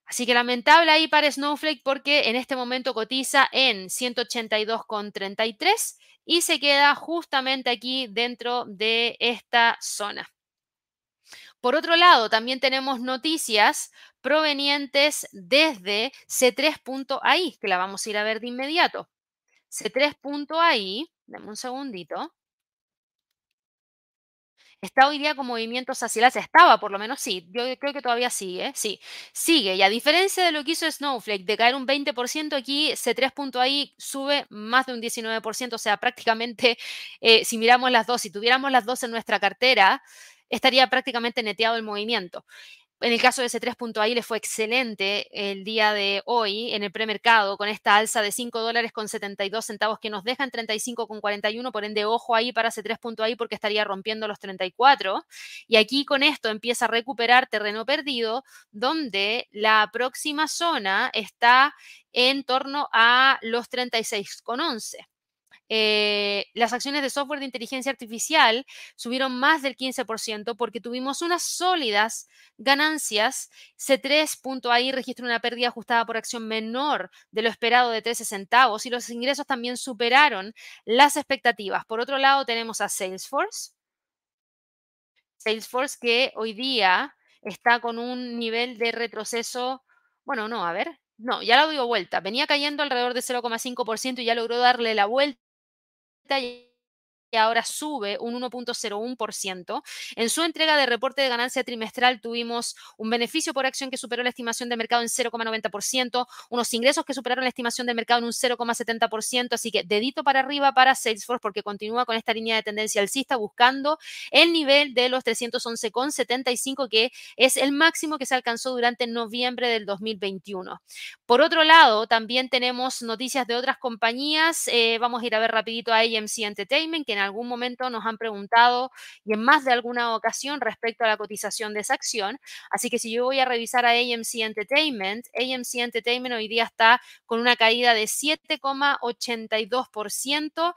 Así que lamentable ahí para Snowflake porque en este momento cotiza en 182,33 y se queda justamente aquí dentro de esta zona. Por otro lado, también tenemos noticias provenientes desde C3.ai, que la vamos a ir a ver de inmediato. C3.ai, dame un segundito. Está hoy día con movimientos hacia el. Estaba, por lo menos sí. Yo creo que todavía sigue. Sí, sigue. Y a diferencia de lo que hizo Snowflake, de caer un 20%, aquí C3.ai sube más de un 19%. O sea, prácticamente, eh, si miramos las dos, si tuviéramos las dos en nuestra cartera, estaría prácticamente neteado el movimiento. En el caso de ese 3.ai le fue excelente el día de hoy en el premercado con esta alza de 5 dólares con 72 centavos que nos deja en 35 con 41. Por ende, ojo ahí para ese 3.ai porque estaría rompiendo los 34. Y aquí con esto empieza a recuperar terreno perdido donde la próxima zona está en torno a los 36 con 11. Eh, las acciones de software de inteligencia artificial subieron más del 15% porque tuvimos unas sólidas ganancias. C3.ai registra una pérdida ajustada por acción menor de lo esperado de 13 centavos y los ingresos también superaron las expectativas. Por otro lado, tenemos a Salesforce. Salesforce que hoy día está con un nivel de retroceso, bueno, no, a ver, no, ya lo dio vuelta. Venía cayendo alrededor de 0,5% y ya logró darle la vuelta Cây. Y ahora sube un 1.01%. En su entrega de reporte de ganancia trimestral tuvimos un beneficio por acción que superó la estimación de mercado en 0,90%, unos ingresos que superaron la estimación de mercado en un 0,70%, así que dedito para arriba para Salesforce porque continúa con esta línea de tendencia alcista buscando el nivel de los 311,75 que es el máximo que se alcanzó durante noviembre del 2021. Por otro lado, también tenemos noticias de otras compañías. Eh, vamos a ir a ver rapidito a AMC Entertainment, que algún momento nos han preguntado y en más de alguna ocasión respecto a la cotización de esa acción. Así que si yo voy a revisar a AMC Entertainment, AMC Entertainment hoy día está con una caída de 7,82%.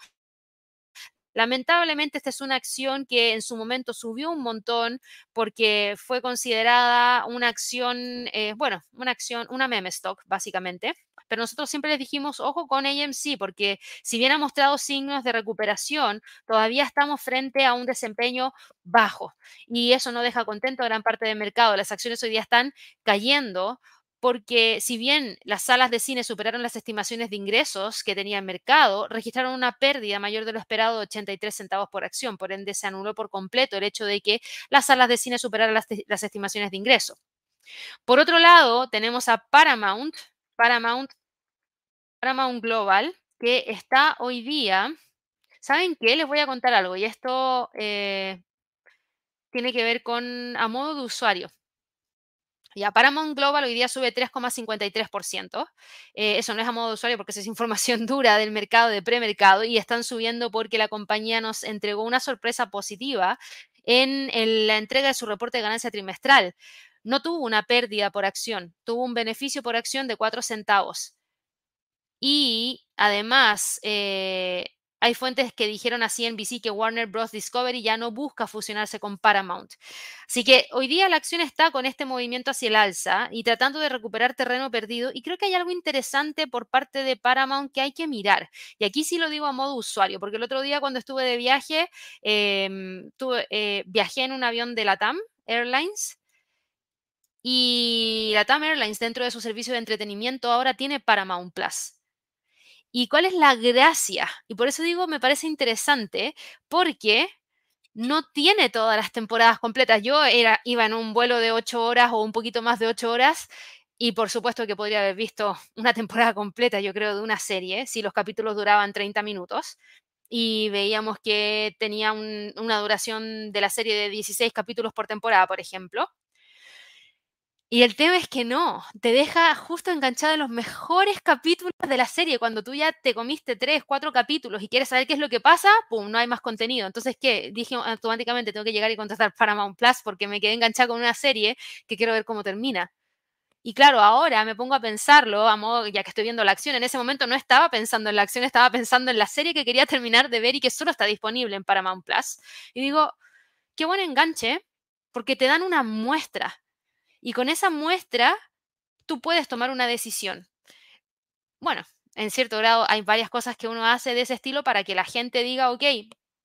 Lamentablemente, esta es una acción que en su momento subió un montón porque fue considerada una acción, eh, bueno, una acción, una meme stock, básicamente. Pero nosotros siempre les dijimos, ojo con AMC, porque si bien ha mostrado signos de recuperación, todavía estamos frente a un desempeño bajo. Y eso no deja contento a gran parte del mercado. Las acciones hoy día están cayendo porque si bien las salas de cine superaron las estimaciones de ingresos que tenía el mercado, registraron una pérdida mayor de lo esperado de 83 centavos por acción, por ende se anuló por completo el hecho de que las salas de cine superaran las, las estimaciones de ingreso. Por otro lado, tenemos a Paramount, Paramount, Paramount Global, que está hoy día, ¿saben qué? Les voy a contar algo y esto eh, tiene que ver con a modo de usuario. Ya, Paramount Global hoy día sube 3,53%. Eh, eso no es a modo de usuario porque esa es información dura del mercado, de premercado, y están subiendo porque la compañía nos entregó una sorpresa positiva en la entrega de su reporte de ganancia trimestral. No tuvo una pérdida por acción, tuvo un beneficio por acción de 4 centavos. Y además, eh, hay fuentes que dijeron así en NBC que Warner Bros. Discovery ya no busca fusionarse con Paramount. Así que hoy día la acción está con este movimiento hacia el alza y tratando de recuperar terreno perdido. Y creo que hay algo interesante por parte de Paramount que hay que mirar. Y aquí sí lo digo a modo usuario, porque el otro día cuando estuve de viaje, em, eh, viajé en un avión de la TAM Airlines. Y la TAM Airlines dentro de su servicio de entretenimiento ahora tiene Paramount Plus. ¿Y cuál es la gracia? Y por eso digo, me parece interesante, porque no tiene todas las temporadas completas. Yo era, iba en un vuelo de ocho horas o un poquito más de ocho horas y por supuesto que podría haber visto una temporada completa, yo creo, de una serie, si los capítulos duraban 30 minutos. Y veíamos que tenía una duración de la serie de 16 capítulos por temporada, por ejemplo. Y el tema es que no, te deja justo enganchado en los mejores capítulos de la serie. Cuando tú ya te comiste tres, cuatro capítulos y quieres saber qué es lo que pasa, pum, no hay más contenido. Entonces, ¿qué? Dije automáticamente, tengo que llegar y contratar Paramount Plus porque me quedé enganchado con una serie que quiero ver cómo termina. Y claro, ahora me pongo a pensarlo, a modo, ya que estoy viendo la acción, en ese momento no estaba pensando en la acción, estaba pensando en la serie que quería terminar de ver y que solo está disponible en Paramount Plus. Y digo, qué buen enganche, porque te dan una muestra y con esa muestra, tú puedes tomar una decisión. Bueno, en cierto grado hay varias cosas que uno hace de ese estilo para que la gente diga, ok,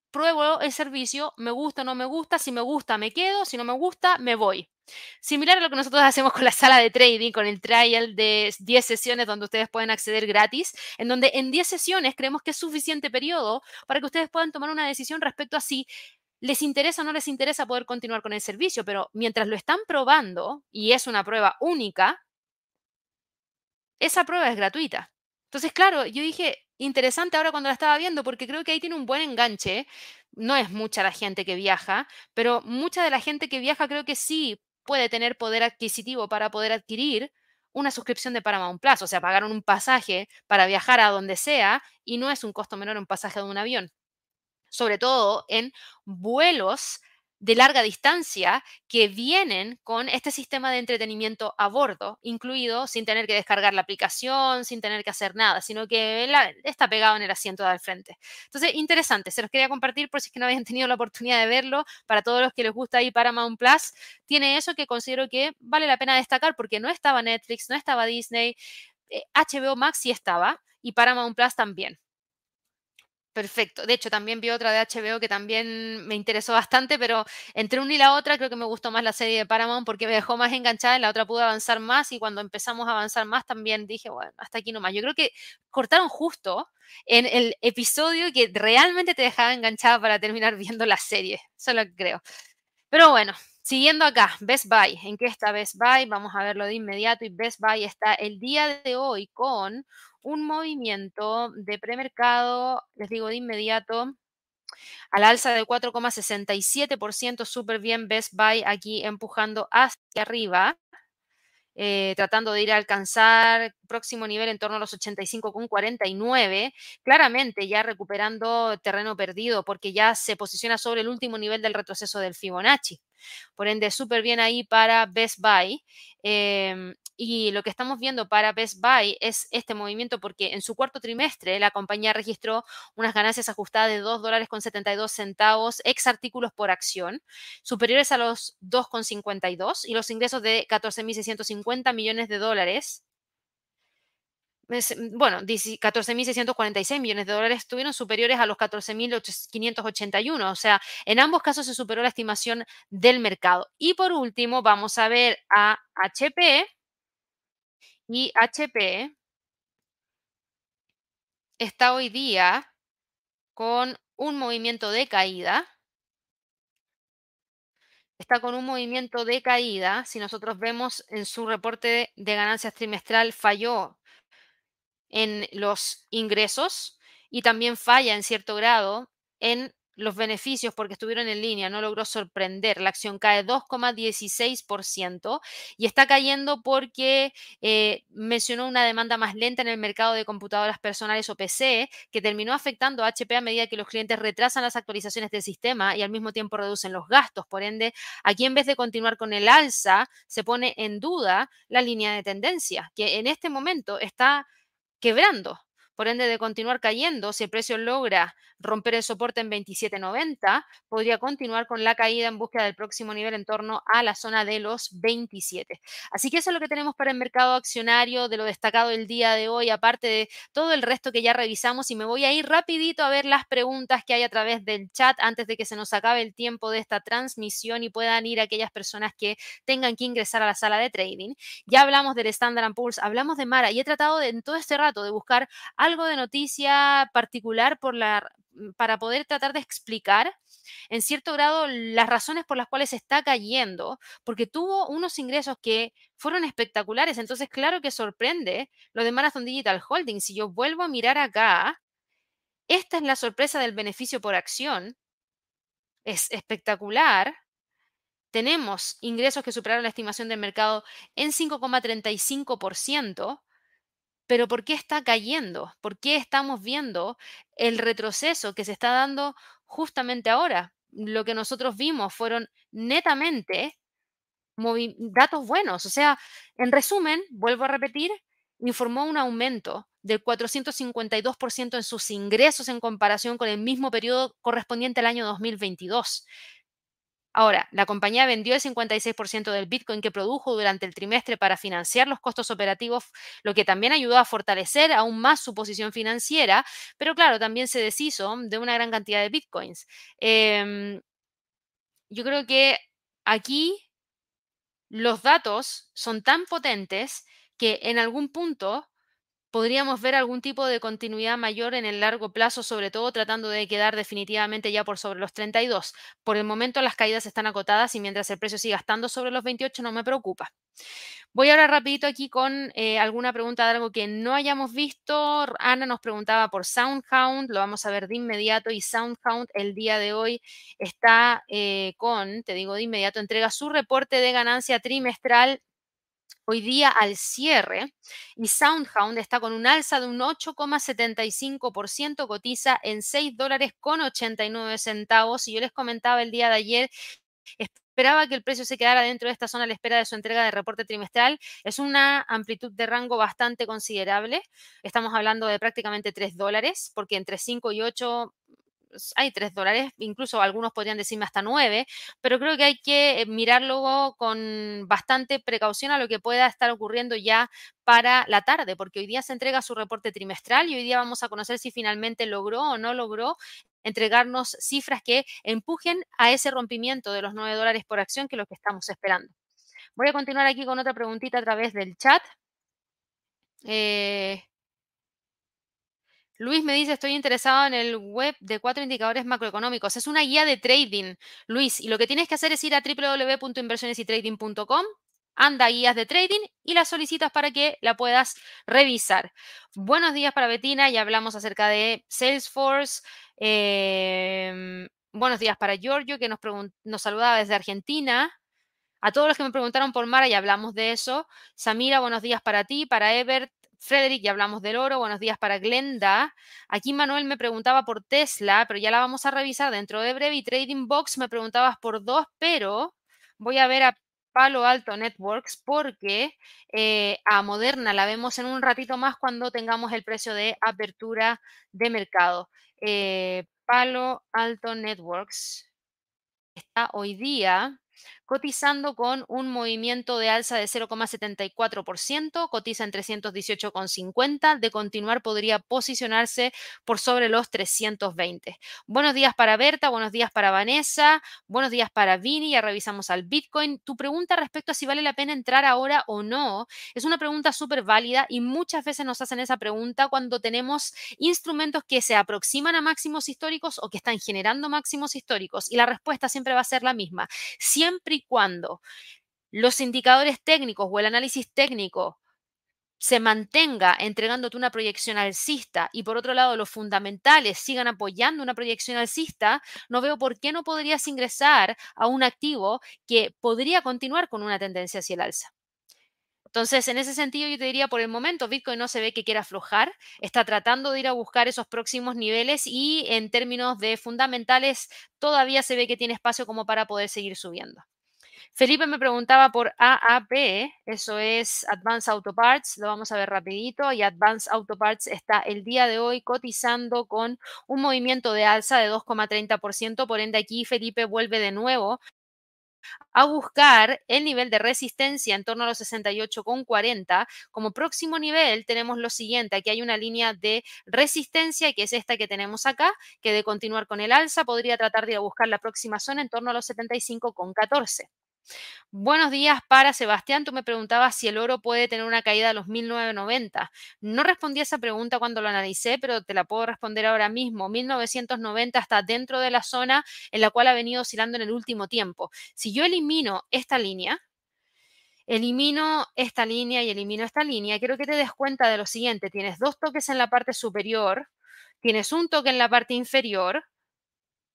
pruebo el servicio, me gusta o no me gusta, si me gusta me quedo, si no me gusta me voy. Similar a lo que nosotros hacemos con la sala de trading, con el trial de 10 sesiones donde ustedes pueden acceder gratis, en donde en 10 sesiones creemos que es suficiente periodo para que ustedes puedan tomar una decisión respecto a si les interesa o no les interesa poder continuar con el servicio, pero mientras lo están probando y es una prueba única, esa prueba es gratuita. Entonces, claro, yo dije, interesante ahora cuando la estaba viendo, porque creo que ahí tiene un buen enganche. No es mucha la gente que viaja, pero mucha de la gente que viaja creo que sí puede tener poder adquisitivo para poder adquirir una suscripción de Paramount Plus, o sea, pagaron un pasaje para viajar a donde sea y no es un costo menor un pasaje de un avión sobre todo en vuelos de larga distancia que vienen con este sistema de entretenimiento a bordo, incluido sin tener que descargar la aplicación, sin tener que hacer nada, sino que está pegado en el asiento de al frente. Entonces, interesante, se los quería compartir por si es que no habían tenido la oportunidad de verlo. Para todos los que les gusta ahí Paramount Plus, tiene eso que considero que vale la pena destacar porque no estaba Netflix, no estaba Disney, HBO eh, Max sí estaba y Paramount Plus también. Perfecto. De hecho, también vi otra de HBO que también me interesó bastante, pero entre una y la otra creo que me gustó más la serie de Paramount porque me dejó más enganchada, en la otra pude avanzar más y cuando empezamos a avanzar más también dije, bueno, hasta aquí nomás. Yo creo que cortaron justo en el episodio que realmente te dejaba enganchada para terminar viendo la serie. Eso lo creo. Pero bueno, siguiendo acá, Best Buy. ¿En qué está Best Buy? Vamos a verlo de inmediato y Best Buy está el día de hoy con un movimiento de premercado, les digo de inmediato, al alza de 4,67%, súper bien Best Buy aquí empujando hacia arriba. Eh, tratando de ir a alcanzar próximo nivel en torno a los 85,49, claramente ya recuperando terreno perdido porque ya se posiciona sobre el último nivel del retroceso del Fibonacci. Por ende, súper bien ahí para Best Buy. Em, y lo que estamos viendo para Best Buy es este movimiento porque en su cuarto trimestre la compañía registró unas ganancias ajustadas de 2 dólares con 72 centavos ex artículos por acción, superiores a los 2,52 y los ingresos de 14.650 millones de dólares bueno, 14.646 millones de dólares estuvieron superiores a los 14.581. O sea, en ambos casos se superó la estimación del mercado. Y por último, vamos a ver a HP, y HP está hoy día con un movimiento de caída. Está con un movimiento de caída. Si nosotros vemos en su reporte de ganancias trimestral, falló en los ingresos y también falla en cierto grado en los beneficios porque estuvieron en línea, no logró sorprender. La acción cae 2,16% y está cayendo porque eh, mencionó una demanda más lenta en el mercado de computadoras personales o PC que terminó afectando a HP a medida que los clientes retrasan las actualizaciones del sistema y al mismo tiempo reducen los gastos. Por ende, aquí en vez de continuar con el alza, se pone en duda la línea de tendencia, que en este momento está quebrando. Por ende, de continuar cayendo, si el precio logra romper el soporte en 27.90, podría continuar con la caída en búsqueda del próximo nivel en torno a la zona de los 27. Así que eso es lo que tenemos para el mercado accionario de lo destacado el día de hoy, aparte de todo el resto que ya revisamos. Y me voy a ir rapidito a ver las preguntas que hay a través del chat antes de que se nos acabe el tiempo de esta transmisión y puedan ir aquellas personas que tengan que ingresar a la sala de trading. Ya hablamos del Standard Poor's, hablamos de Mara y he tratado en todo este rato de buscar algo de noticia particular Mm, para poder tratar de explicar en cierto grado las razones por las cuales está cayendo, porque tuvo unos ingresos que fueron espectaculares. Entonces, claro que sorprende lo de Marathon Digital Holding. Si yo vuelvo a mirar acá, esta es la sorpresa del beneficio por acción. Es espectacular. Tenemos ingresos que superaron la estimación del mercado en 5,35% pero ¿por qué está cayendo? ¿Por qué estamos viendo el retroceso que se está dando justamente ahora? Lo que nosotros vimos fueron netamente datos buenos. O sea, en resumen, vuelvo a repetir, informó un aumento del 452% en sus ingresos en comparación con el mismo periodo correspondiente al año 2022. Ahora, la compañía vendió el 56% del Bitcoin que produjo durante el trimestre para financiar los costos operativos, lo que también ayudó a fortalecer aún más su posición financiera, pero claro, también se deshizo de una gran cantidad de Bitcoins. Em, yo creo que aquí los datos son tan potentes que en algún punto podríamos ver algún tipo de continuidad mayor en el largo plazo, sobre todo tratando de quedar definitivamente ya por sobre los 32. Por el momento las caídas están acotadas y mientras el precio siga estando sobre los 28 no me preocupa. Voy ahora rapidito aquí con eh, alguna pregunta de algo que no hayamos visto. Ana nos preguntaba por SoundHound, lo vamos a ver de inmediato y SoundHound el día de hoy está eh, con, te digo de inmediato, entrega su reporte de ganancia trimestral hoy día al cierre y SoundHound está con un alza de un 8,75%, cotiza en 6 dólares con 89 centavos y yo les comentaba el día de ayer, esperaba que el precio se quedara dentro de esta zona a la espera de su entrega de reporte trimestral. Es una amplitud de rango bastante considerable. Estamos hablando de prácticamente 3 dólares, porque entre 5 y 8 hay 3 dólares, incluso algunos podrían decirme hasta 9, pero creo que hay que mirarlo con bastante precaución a lo que pueda estar ocurriendo ya para la tarde, porque hoy día se entrega su reporte trimestral y hoy día vamos a conocer si finalmente logró o no logró entregarnos cifras que empujen a ese rompimiento de los 9 dólares por acción, que es lo que estamos esperando. Voy a continuar aquí con otra preguntita a través del chat. Eh, Luis me dice, estoy interesado en el web de cuatro indicadores macroeconómicos. Es una guía de trading, Luis, y lo que tienes que hacer es ir a www.inversionesytrading.com, anda guías de trading y las solicitas para que la puedas revisar. Buenos días para Betina, ya hablamos acerca de Salesforce. Em, buenos días para Giorgio, que nos, nos saludaba desde Argentina. A todos los que me preguntaron por Mara, ya hablamos de eso. Samira, buenos días para ti, para Ebert, Frederick, ya hablamos del oro. Buenos días para Glenda. Aquí Manuel me preguntaba por Tesla, pero ya la vamos a revisar dentro de breve. Y Trading Box me preguntabas por dos, pero voy a ver a Palo Alto Networks porque eh, a Moderna la vemos en un ratito más cuando tengamos el precio de apertura de mercado. Eh, Palo Alto Networks está hoy día cotizando con un movimiento de alza de 0,74%, cotiza en 318,50, de continuar podría posicionarse por sobre los 320. Buenos días para Berta, buenos días para Vanessa, buenos días para Vini, ya revisamos al Bitcoin. Tu pregunta respecto a si vale la pena entrar ahora o no es una pregunta súper válida y muchas veces nos hacen esa pregunta cuando tenemos instrumentos que se aproximan a máximos históricos o que están generando máximos históricos y la respuesta siempre va a ser la misma. Siempre y cuando los indicadores técnicos o el análisis técnico se mantenga entregándote una proyección alcista y por otro lado los fundamentales sigan apoyando una proyección alcista, no veo por qué no podrías ingresar a un activo que podría continuar con una tendencia hacia el alza. Entonces, en ese sentido, yo te diría, por el momento, Bitcoin no se ve que quiera aflojar, está tratando de ir a buscar esos próximos niveles y en términos de fundamentales, todavía se ve que tiene espacio como para poder seguir subiendo. Felipe me preguntaba por AAP, eso es Advanced Auto Parts, lo vamos a ver rapidito, y Advanced Auto Parts está el día de hoy cotizando con un movimiento de alza de 2,30%, por ende aquí Felipe vuelve de nuevo a buscar el nivel de resistencia en torno a los 68,40. Como próximo nivel tenemos lo siguiente, aquí hay una línea de resistencia que es esta que tenemos acá, que de continuar con el alza podría tratar de buscar la próxima zona en torno a los 75,14. Buenos días para Sebastián. Tú me preguntabas si el oro puede tener una caída a los 1990. No respondí a esa pregunta cuando lo analicé, pero te la puedo responder ahora mismo. 1990 está dentro de la zona en la cual ha venido oscilando en el último tiempo. Si yo elimino esta línea, elimino esta línea y elimino esta línea, quiero que te des cuenta de lo siguiente. Tienes dos toques en la parte superior, tienes un toque en la parte inferior,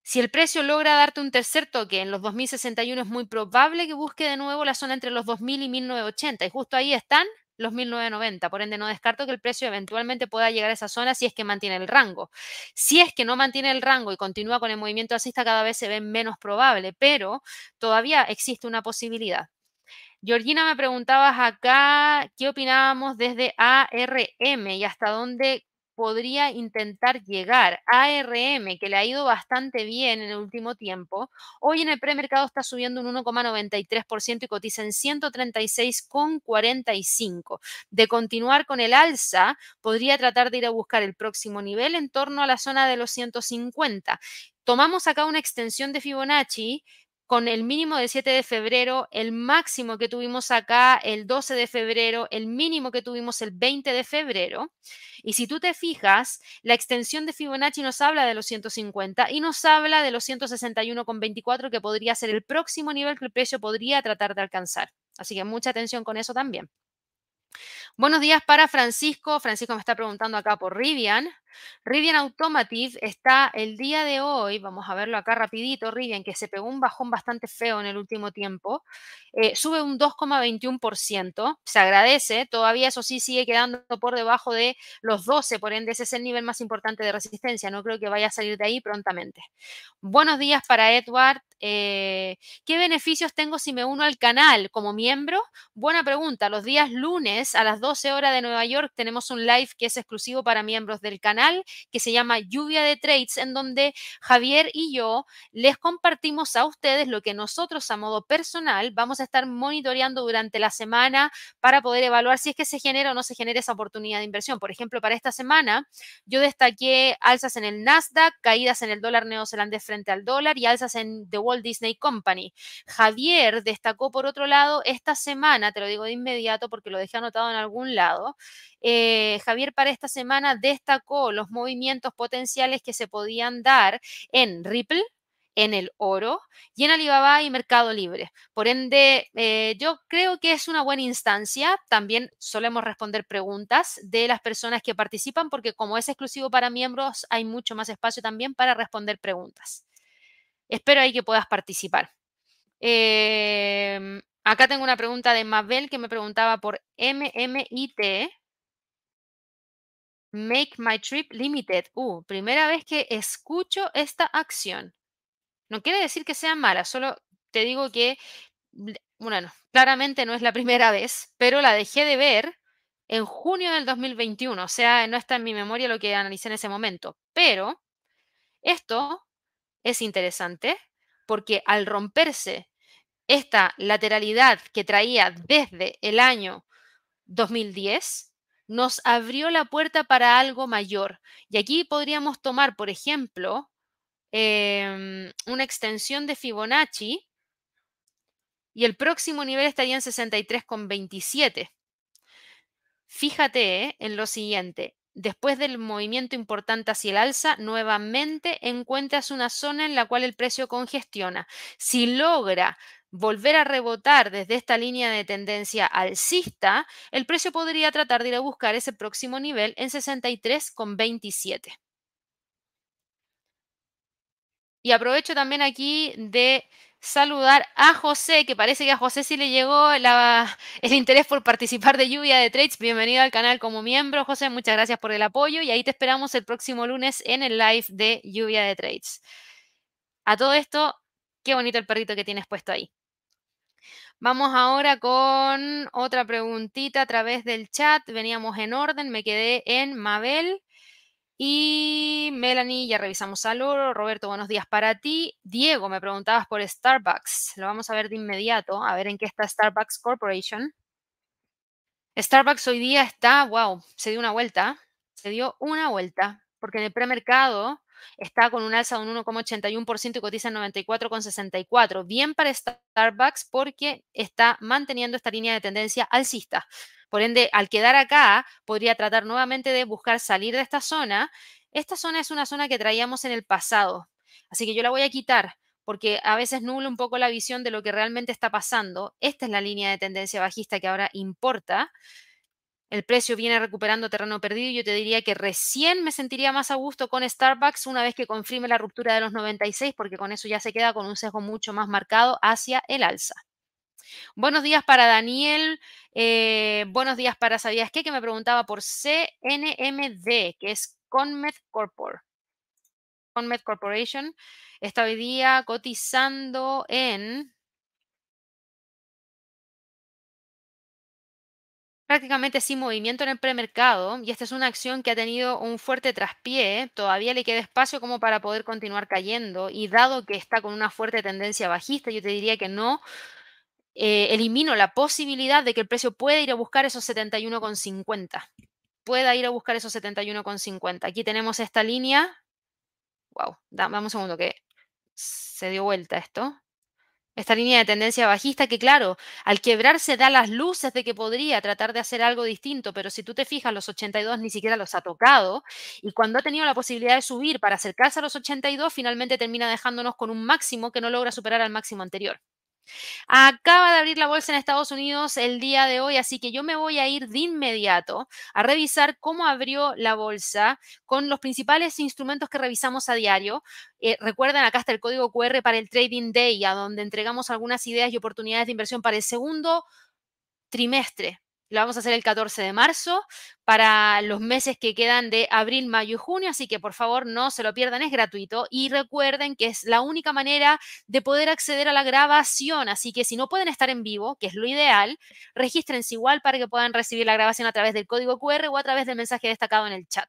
si el precio logra darte un tercer toque en los 2061, es muy probable que busque de nuevo la zona entre los 2000 y 1980. Y justo ahí están los 1990. Por ende, no descarto que el precio eventualmente pueda llegar a esa zona si es que mantiene el rango. Si es que no mantiene el rango y continúa con el movimiento alcista, cada vez se ve menos probable, pero todavía existe una posibilidad. Georgina, me preguntabas acá qué opinábamos desde ARM y hasta dónde podría intentar llegar. ARM, que le ha ido bastante bien en el último tiempo, hoy en el premercado está subiendo un 1,93% y cotiza en 136,45. De continuar con el alza, podría tratar de ir a buscar el próximo nivel en torno a la zona de los 150. Tomamos acá una extensión de Fibonacci con el mínimo del 7 de febrero, el máximo que tuvimos acá el 12 de febrero, el mínimo que tuvimos el 20 de febrero. Y si tú te fijas, la extensión de Fibonacci nos habla de los 150 y nos habla de los 161,24 que podría ser el próximo nivel que el precio podría tratar de alcanzar. Así que mucha atención con eso también. Buenos días para Francisco. Francisco me está preguntando acá por Rivian. Rivian Automotive está el día de hoy, vamos a verlo acá rapidito, Rivian, que se pegó un bajón bastante feo en el último tiempo, eh, sube un 2,21%, se agradece, todavía eso sí sigue quedando por debajo de los 12, por ende ese es el nivel más importante de resistencia, no creo que vaya a salir de ahí prontamente. Buenos días para Edward, eh, ¿qué beneficios tengo si me uno al canal como miembro? Buena pregunta, los días lunes a las las 12 horas de Nueva York tenemos un live que es exclusivo para miembros del canal, que se llama Lluvia de Trades, en donde Javier y yo les compartimos a ustedes lo que nosotros a modo personal vamos a estar monitoreando durante la semana para poder evaluar si es que se genera o no se genera esa oportunidad de inversión. Por ejemplo, para esta semana yo destaqué alzas en el Nasdaq, caídas en el dólar neozelandés frente al dólar y alzas en The Walt Disney Company. Javier destacó, por otro lado, esta semana, te lo digo de inmediato porque lo dejé anotado en algún lado, eh, Javier para esta semana destacó los movimientos potenciales que se podían dar en Ripple, en el oro y en Alibaba y Mercado Libre. Por ende, eh, yo creo que es una buena instancia. También solemos responder preguntas de las personas que participan porque como es exclusivo para miembros, hay mucho más espacio también para responder preguntas. Espero ahí que puedas participar. Em, acá tengo una pregunta de Mabel que me preguntaba por MMIT. Make My Trip Limited. Uh, primera vez que escucho esta acción. No quiere decir que sea mala, solo te digo que, bueno, claramente no es la primera vez, pero la dejé de ver en junio del 2021. O sea, no está en mi memoria lo que analicé en ese momento. Pero esto es interesante porque al romperse esta lateralidad que traía desde el año 2010, nos abrió la puerta para algo mayor. Y aquí podríamos tomar, por ejemplo, em, una extensión de Fibonacci y el próximo nivel estaría en 63,27. Fíjate eh, en lo siguiente, después del movimiento importante hacia el alza, nuevamente encuentras una zona en la cual el precio congestiona. Si logra volver a rebotar desde esta línea de tendencia alcista, el precio podría tratar de ir a buscar ese próximo nivel en 63,27. Y aprovecho también aquí de saludar a José, que parece que a José sí le llegó el interés por participar de Lluvia de Trades. Bienvenido al canal como miembro, José. Muchas gracias por el apoyo y ahí te esperamos el próximo lunes en el live de Lluvia de Trades. A todo esto, qué bonito el perrito que tienes puesto ahí. Vamos ahora con otra preguntita a través del chat. Veníamos en orden, me quedé en Mabel. Y Melanie, ya revisamos al oro. Roberto, buenos días para ti. Diego, me preguntabas por Starbucks. Lo vamos a ver de inmediato, a ver en qué está Starbucks Corporation. Starbucks hoy día está, wow, se dio una vuelta. Se dio una vuelta, porque en el premercado está con un alza de un 1,81% y cotiza en 94,64. Bien para Starbucks porque está manteniendo esta línea de tendencia alcista. Por ende, al quedar acá, podría tratar nuevamente de buscar salir de esta zona. Esta zona es una zona que traíamos en el pasado. Así que yo la voy a quitar porque a veces nubla un poco la visión de lo que realmente está pasando. Esta es la línea de tendencia bajista que ahora importa el precio viene recuperando terreno perdido y yo te diría que recién me sentiría más a gusto con Starbucks una vez que confirme la ruptura de los 96, porque con eso ya se queda con un sesgo mucho más marcado hacia el alza. Buenos días para Daniel, eh, buenos días para ¿Sabías qué? Que me preguntaba por CNMD, que es Conmed Corpor. Conmed Corporation está hoy día cotizando en prácticamente sin movimiento en el premercado y esta es una acción que ha tenido un fuerte traspié, todavía le queda espacio como para poder continuar cayendo y dado que está con una fuerte tendencia bajista, yo te diría que no eh, elimino la posibilidad de que el precio pueda ir a buscar esos 71,50, pueda ir a buscar esos 71,50. Aquí tenemos esta línea, wow, dame un segundo que se dio vuelta esto esta línea de tendencia bajista que claro, al quebrarse da las luces de que podría tratar de hacer algo distinto, pero si tú te fijas, los 82 ni siquiera los ha tocado y cuando ha tenido la posibilidad de subir para acercarse a los 82, finalmente termina dejándonos con un máximo que no logra superar al máximo anterior. Acaba de abrir la bolsa en Estados Unidos el día de hoy, así que yo me voy a ir de inmediato a revisar cómo abrió la bolsa con los principales instrumentos que revisamos a diario. Eh, recuerden, acá está el código QR para el Trading Day, a donde entregamos algunas ideas y oportunidades de inversión para el segundo trimestre lo vamos a hacer el 14 de marzo para los meses que quedan de abril, mayo y junio, así que por favor no se lo pierdan, es gratuito y recuerden que es la única manera de poder acceder a la grabación, así que si no pueden estar en vivo, que es lo ideal, regístrense igual para que puedan recibir la grabación a través del código QR o a través del mensaje destacado en el chat.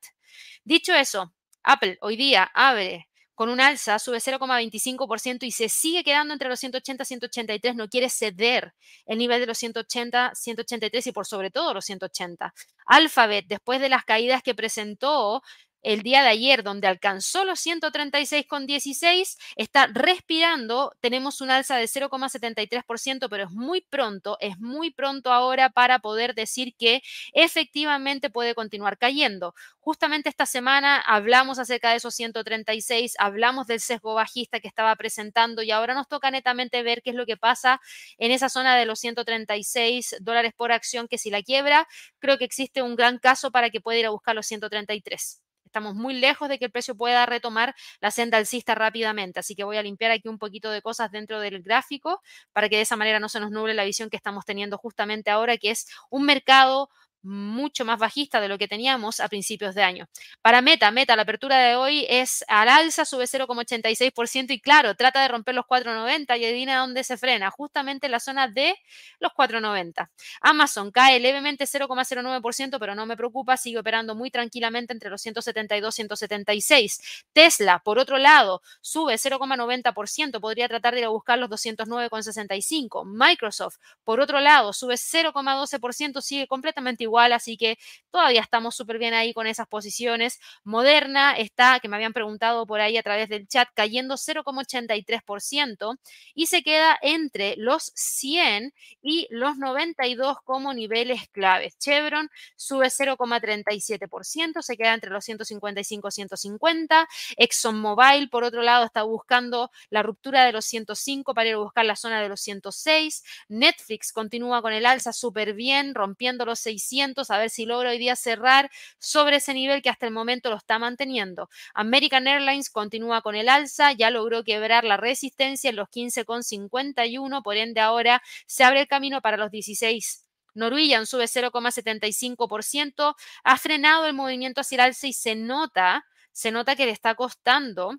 Dicho eso, Apple hoy día abre con un alza, sube 0,25% y se sigue quedando entre los 180 y 183, no quiere ceder el nivel de los 180, 183 y por sobre todo los 180. Alphabet, después de las caídas que presentó, el día de ayer, donde alcanzó los 136,16, está respirando. Tenemos un alza de 0,73%, pero es muy pronto, es muy pronto ahora para poder decir que efectivamente puede continuar cayendo. Justamente esta semana hablamos acerca de esos 136, hablamos del sesgo bajista que estaba presentando y ahora nos toca netamente ver qué es lo que pasa en esa zona de los 136 dólares por acción, que si la quiebra, creo que existe un gran caso para que pueda ir a buscar los 133. Estamos muy lejos de que el precio pueda retomar la senda alcista rápidamente. Así que voy a limpiar aquí un poquito de cosas dentro del gráfico para que de esa manera no se nos nuble la visión que estamos teniendo justamente ahora, que es un mercado mucho más bajista de lo que teníamos a principios de año. Para Meta, Meta, la apertura de hoy es al alza, sube 0,86% y claro, trata de romper los 4,90 y adivina dónde se frena, justamente en la zona de los 4,90. Amazon cae levemente 0,09%, pero no me preocupa, sigue operando muy tranquilamente entre los 172 y 176. Tesla, por otro lado, sube 0,90%, podría tratar de ir a buscar los 209,65. Microsoft, por otro lado, sube 0,12%, sigue completamente igual, así que todavía estamos súper bien ahí con esas posiciones. Moderna está, que me habían preguntado por ahí a través del chat, cayendo 0,83% y se queda entre los 100 y los 92 como niveles claves. Chevron sube 0,37%, se queda entre los 155 y 150. ExxonMobil, por otro lado, está buscando la ruptura de los 105 para ir a buscar la zona de los 106. Netflix continúa con el alza súper bien, rompiendo los 600 a ver si logra hoy día cerrar sobre ese nivel que hasta el momento lo está manteniendo. American Airlines continúa con el alza, ya logró quebrar la resistencia en los 15,51, por ende ahora se abre el camino para los 16. Norwegian sube 0,75%, ha frenado el movimiento hacia el alza y se nota, se nota que le está costando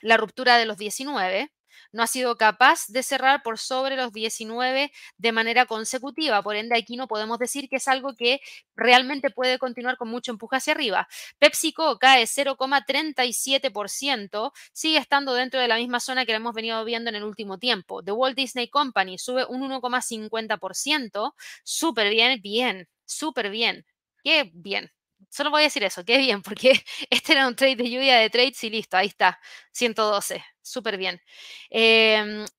la ruptura de los 19 no ha sido capaz de cerrar por sobre los 19 de manera consecutiva. Por ende, aquí no podemos decir que es algo que realmente puede continuar con mucho empuje hacia arriba. PepsiCo cae 0,37%, sigue estando dentro de la misma zona que hemos venido viendo en el último tiempo. The Walt Disney Company sube un 1,50%, súper bien, bien, súper bien. Qué bien, solo voy a decir eso, qué bien, porque este era un trade de lluvia de trades y listo, ahí está, 112, súper bien.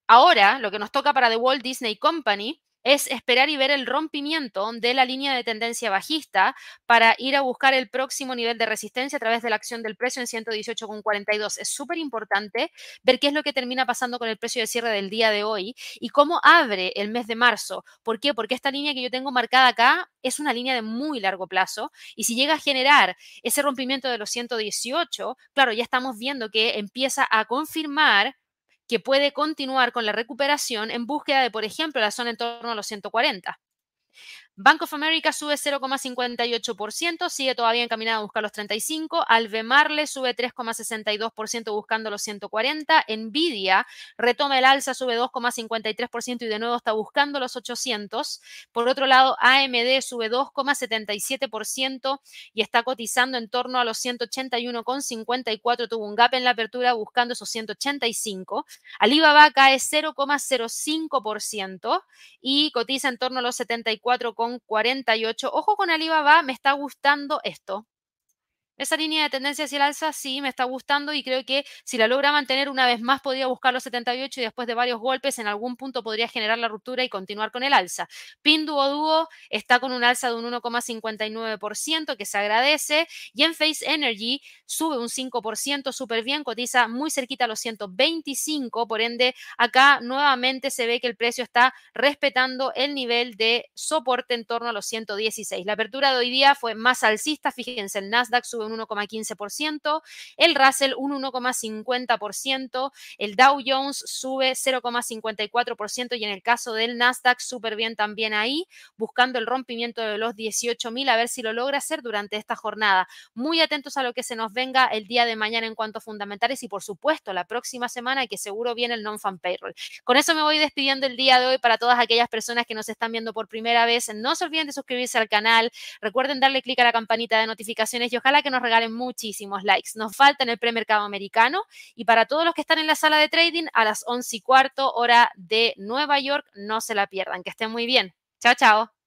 Ahora, lo que nos toca para The Walt Disney Company es esperar y ver el rompimiento de la línea de tendencia bajista para ir a buscar el próximo nivel de resistencia a través de la acción del precio en 118,42. Es súper importante ver qué es lo que termina pasando con el precio de cierre del día de hoy y cómo abre el mes de marzo. ¿Por qué? Porque esta línea que yo tengo marcada acá es una línea de muy largo plazo y si llega a generar ese rompimiento de los 118, claro, ya estamos viendo que empieza a confirmar que puede continuar con la recuperación en búsqueda de, por ejemplo, la zona en torno a los 140. Bank of America sube 0,58%, sigue todavía encaminado a buscar los 35. Albemarle sube 3,62% buscando los 140. Nvidia retoma el alza, sube 2,53% y de nuevo está buscando los 800. Por otro lado, AMD sube 2,77% y está cotizando en torno a los 181,54. Tuvo un gap en la apertura buscando esos 185. Alibaba cae 0,05% y cotiza en torno a los 74, 48. Ojo con Alibaba, me está gustando esto. Esa línea de tendencia hacia el alza sí me está gustando y creo que si la logra mantener una vez más podría buscar los 78 y después de varios golpes en algún punto podría generar la ruptura y continuar con el alza. Pinduoduo está con un alza de un 1,59% que se agradece y en Face Energy sube un 5%, súper bien, cotiza muy cerquita a los 125, por ende acá nuevamente se ve que el precio está respetando el nivel de soporte en torno a los 116. La apertura de hoy día fue más alcista, fíjense, el Nasdaq sube un 1,15%, el Russell un 1,50%, el Dow Jones sube 0,54% y en el caso del Nasdaq súper bien también ahí, buscando el rompimiento de los 18.000 a ver si lo logra hacer durante esta jornada. Muy atentos a lo que se nos venga el día de mañana en cuanto a fundamentales y por supuesto la próxima semana que seguro viene el non-fan payroll. Con eso me voy despidiendo el día de hoy para todas aquellas personas que nos están viendo por primera vez. No se olviden de suscribirse al canal, recuerden darle clic a la campanita de notificaciones y ojalá que regalen muchísimos likes. Nos falta en el premercado americano y para todos los que están en la sala de trading a las 11 y cuarto hora de Nueva York, no se la pierdan. Que estén muy bien. Chao, chao.